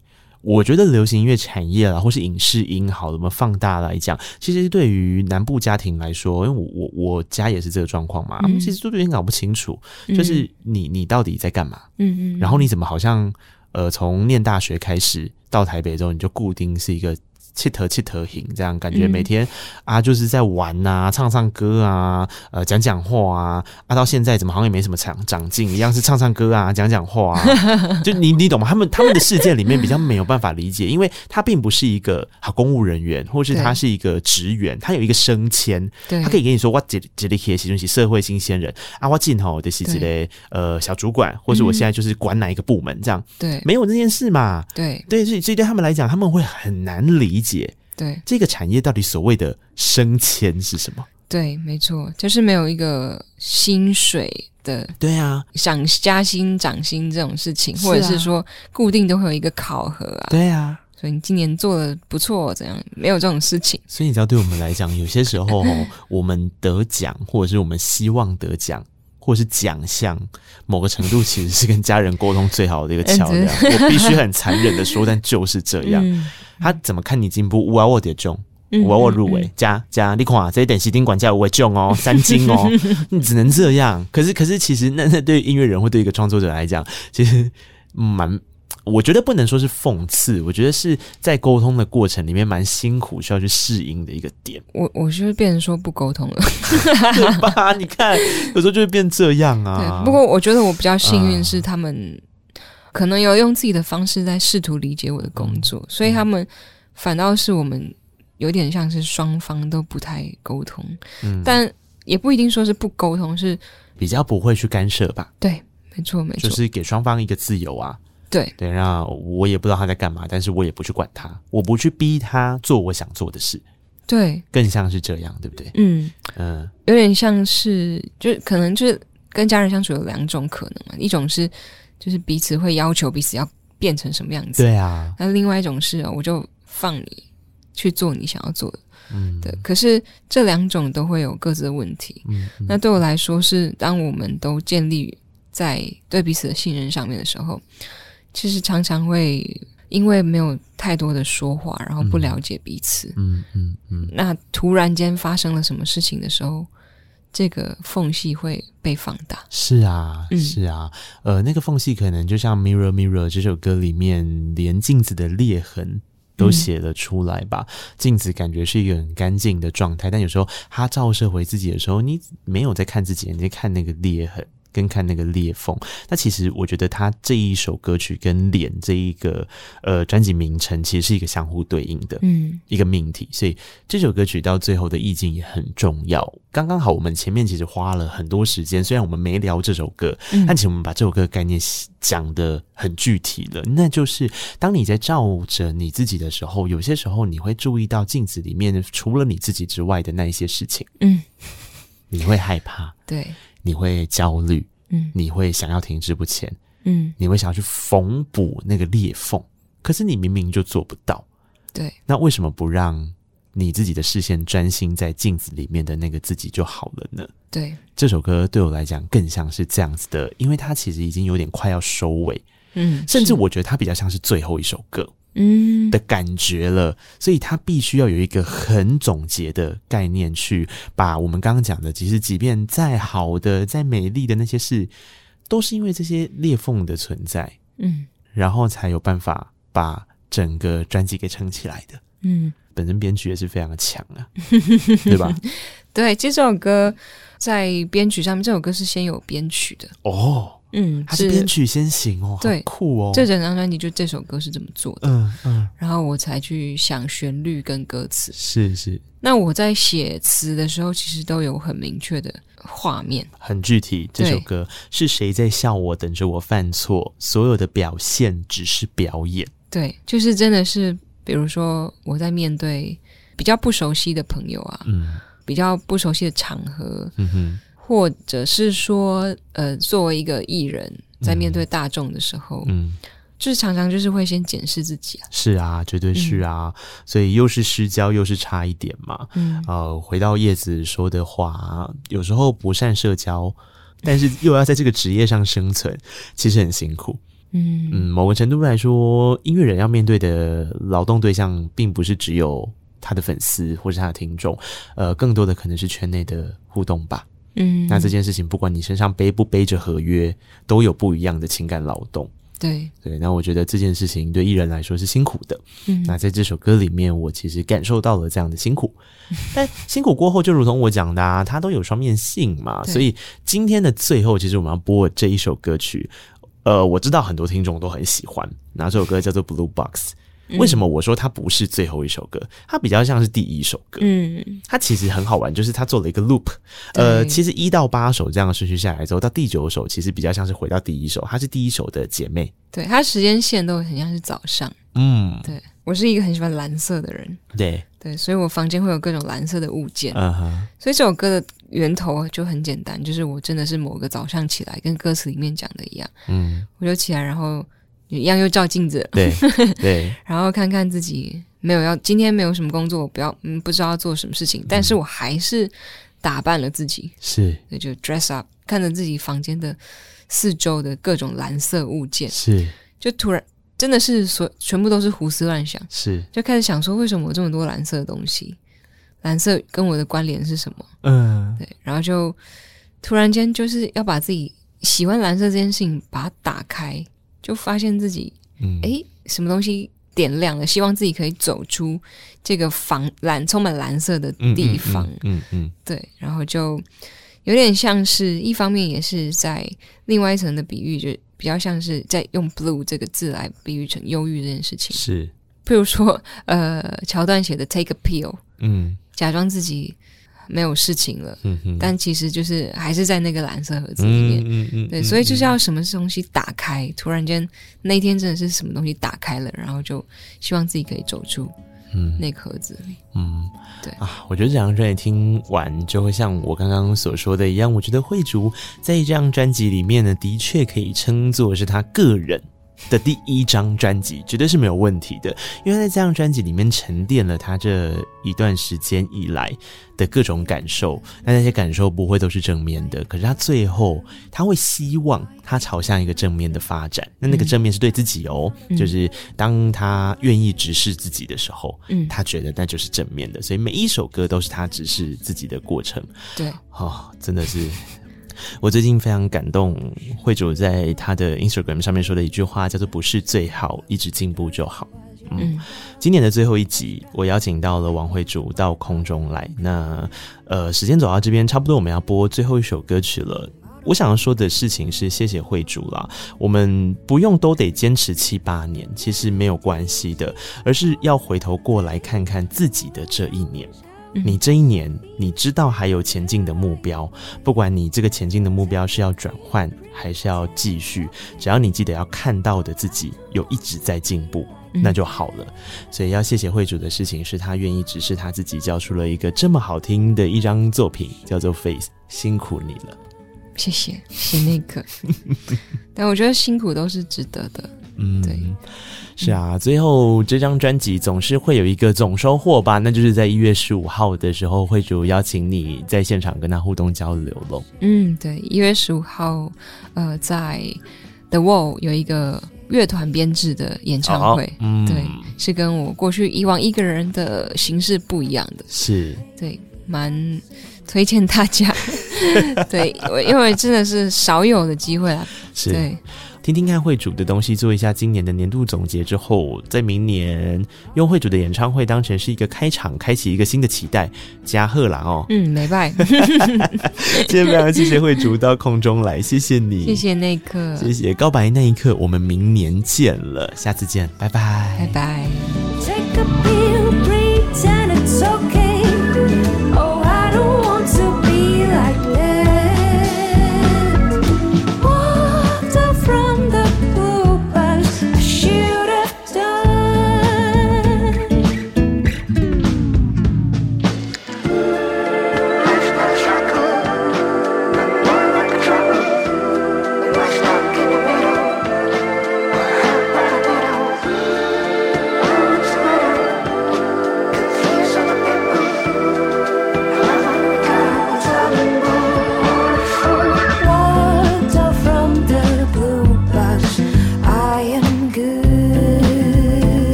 我觉得流行音乐产业啦，或是影视音，好，我们放大来讲，其实对于南部家庭来说，因为我我我家也是这个状况嘛，他们、嗯、其实都有点搞不清楚，嗯、就是你你到底在干嘛？嗯嗯，然后你怎么好像呃，从念大学开始到台北之后，你就固定是一个。气头气头型，这样感觉每天、嗯、啊就是在玩呐、啊，唱唱歌啊，呃讲讲话啊，啊到现在怎么好像也没什么长长进一样，是唱唱歌啊，讲讲话啊，就你你懂吗？他们他们的世界里面比较没有办法理解，因为他并不是一个好公务人员，或是他是一个职员，他有一个升迁，他可以跟你说我这这里可以社会新鲜人啊，我进吼的是这类呃小主管，或是我现在就是管哪一个部门这样，对，没有这件事嘛，对。对，所以所以对他们来讲，他们会很难理解。解对这个产业到底所谓的升迁是什么？对，没错，就是没有一个薪水的。对啊，想加薪涨薪这种事情，啊、或者是说固定都会有一个考核啊。对啊，所以你今年做的不错，怎样？没有这种事情。所以你知道，对我们来讲，有些时候 我们得奖，或者是我们希望得奖。或是奖项，某个程度其实是跟家人沟通最好的一个桥梁。我必须很残忍的说，但就是这样。他怎么看你进步？我要我点中，我要我入围，加加你看这一点西丁管家我中哦，三金哦，你只能这样。可是可是，其实那那对音乐人或对一个创作者来讲，其实蛮。我觉得不能说是讽刺，我觉得是在沟通的过程里面蛮辛苦，需要去适应的一个点。我我就是变成说不沟通了，对吧？你看，有时候就会变这样啊。对，不过我觉得我比较幸运，是他们可能有用自己的方式在试图理解我的工作，嗯、所以他们反倒是我们有点像是双方都不太沟通，嗯，但也不一定说是不沟通，是比较不会去干涉吧？对，没错，没错，就是给双方一个自由啊。对对，然后我也不知道他在干嘛，但是我也不去管他，我不去逼他做我想做的事。对，更像是这样，对不对？嗯嗯，有点像是，就可能就是跟家人相处有两种可能嘛，一种是就是彼此会要求彼此要变成什么样子，对啊。那另外一种是，我就放你去做你想要做的，嗯，对。可是这两种都会有各自的问题。嗯，嗯，那对我来说是，当我们都建立在对彼此的信任上面的时候。其实常常会因为没有太多的说话，然后不了解彼此，嗯嗯嗯，嗯，那突然间发生了什么事情的时候，这个缝隙会被放大。是啊，是啊，嗯、呃，那个缝隙可能就像《Mirror Mirror》这首歌里面连镜子的裂痕都写了出来吧？镜、嗯、子感觉是一个很干净的状态，但有时候它照射回自己的时候，你没有在看自己，你在看那个裂痕。跟看那个裂缝，那其实我觉得他这一首歌曲跟脸这一个呃专辑名称其实是一个相互对应的，嗯，一个命题，所以这首歌曲到最后的意境也很重要。刚刚好，我们前面其实花了很多时间，虽然我们没聊这首歌，嗯，但其实我们把这首歌的概念讲的很具体了。那就是当你在照着你自己的时候，有些时候你会注意到镜子里面除了你自己之外的那一些事情，嗯，你会害怕，对。你会焦虑，嗯，你会想要停滞不前，嗯，你会想要去缝补那个裂缝，可是你明明就做不到，对，那为什么不让你自己的视线专心在镜子里面的那个自己就好了呢？对，这首歌对我来讲更像是这样子的，因为它其实已经有点快要收尾，嗯，甚至我觉得它比较像是最后一首歌，嗯。的感觉了，嗯、所以他必须要有一个很总结的概念，去把我们刚刚讲的，其实即便再好的、再美丽的那些事，都是因为这些裂缝的存在，嗯，然后才有办法把整个专辑给撑起来的，嗯，本身编曲也是非常的强啊，对吧？对，其实这首歌在编曲上面，这首歌是先有编曲的。哦。嗯，还是编曲先行哦，对，酷哦。这整张专辑就这首歌是怎么做的，嗯嗯。然后我才去想旋律跟歌词，是是。那我在写词的时候，其实都有很明确的画面，很具体。这首歌是谁在笑我，等着我犯错？所有的表现只是表演。对，就是真的是，比如说我在面对比较不熟悉的朋友啊，嗯，比较不熟悉的场合，嗯哼。或者是说，呃，作为一个艺人，在面对大众的时候，嗯，就是常常就是会先检视自己啊。是啊，绝对是啊，嗯、所以又是失焦，又是差一点嘛。嗯，呃，回到叶子说的话，有时候不善社交，但是又要在这个职业上生存，其实很辛苦。嗯嗯，某个程度来说，音乐人要面对的劳动对象，并不是只有他的粉丝或是他的听众，呃，更多的可能是圈内的互动吧。嗯，那这件事情，不管你身上背不背着合约，都有不一样的情感劳动。对对，那我觉得这件事情对艺人来说是辛苦的。嗯，那在这首歌里面，我其实感受到了这样的辛苦。但辛苦过后，就如同我讲的啊，它都有双面性嘛。所以今天的最后，其实我们要播这一首歌曲。呃，我知道很多听众都很喜欢，那这首歌叫做《Blue Box》。为什么我说它不是最后一首歌？它比较像是第一首歌。嗯，它其实很好玩，就是它做了一个 loop。呃，其实一到八首这样的顺序下来之后，到第九首其实比较像是回到第一首，它是第一首的姐妹。对，它时间线都很像是早上。嗯，对，我是一个很喜欢蓝色的人。对对，所以我房间会有各种蓝色的物件。嗯哼。所以这首歌的源头就很简单，就是我真的是某个早上起来，跟歌词里面讲的一样。嗯，我就起来，然后。一样又照镜子，对 对，然后看看自己没有要今天没有什么工作，我不要嗯不知道要做什么事情，但是我还是打扮了自己，是，那就 dress up，看着自己房间的四周的各种蓝色物件，是，就突然真的是所全部都是胡思乱想，是，就开始想说为什么我这么多蓝色的东西，蓝色跟我的关联是什么？嗯，对，然后就突然间就是要把自己喜欢蓝色这件事情把它打开。就发现自己，嗯，诶，什么东西点亮了？希望自己可以走出这个房蓝充满蓝色的地方，嗯嗯，嗯，嗯，对，然后就有点像是，一方面也是在另外一层的比喻，就比较像是在用 blue 这个字来比喻成忧郁这件事情。是，譬如说，呃，桥段写的 take a pill，嗯，假装自己。没有事情了，嗯哼，但其实就是还是在那个蓝色盒子里面，嗯嗯，嗯对，所以就是要什么东西打开，嗯、突然间那天真的是什么东西打开了，然后就希望自己可以走出，嗯，那个盒子里，嗯，对。啊，我觉得这张专辑听完就会像我刚刚所说的一样，我觉得慧竹在这张专辑里面呢，的确可以称作是他个人的第一张专辑绝对是没有问题的，因为在这张专辑里面沉淀了他这一段时间以来的各种感受，那那些感受不会都是正面的，可是他最后他会希望他朝向一个正面的发展，那那个正面是对自己哦，嗯、就是当他愿意直视自己的时候，嗯，他觉得那就是正面的，所以每一首歌都是他直视自己的过程，对，哦，真的是。我最近非常感动，慧主在他的 Instagram 上面说的一句话，叫做“不是最好，一直进步就好”嗯。嗯，今年的最后一集，我邀请到了王慧主到空中来。那呃，时间走到这边，差不多我们要播最后一首歌曲了。我想要说的事情是，谢谢慧主啦。我们不用都得坚持七八年，其实没有关系的，而是要回头过来看看自己的这一年。你这一年，你知道还有前进的目标，不管你这个前进的目标是要转换还是要继续，只要你记得要看到的自己有一直在进步，那就好了。所以要谢谢慧主的事情是，他愿意指示他自己，交出了一个这么好听的一张作品，叫做《Face》，辛苦你了。谢谢，是那个，但我觉得辛苦都是值得的。嗯，对。是啊，最后这张专辑总是会有一个总收获吧，那就是在一月十五号的时候，慧主邀请你在现场跟他互动交流喽。嗯，对，一月十五号，呃，在 The Wall 有一个乐团编制的演唱会，哦、嗯，对，是跟我过去以往一个人的形式不一样的，是对，蛮推荐大家，对，因为真的是少有的机会啊，是对。听听看会主的东西，做一下今年的年度总结之后，在明年用会主的演唱会当成是一个开场，开启一个新的期待。加贺啦哦，嗯，没拜。今天非常谢谢会主到空中来，谢谢你，谢谢那一刻，谢谢告白那一刻，我们明年见了，下次见，拜拜，拜拜。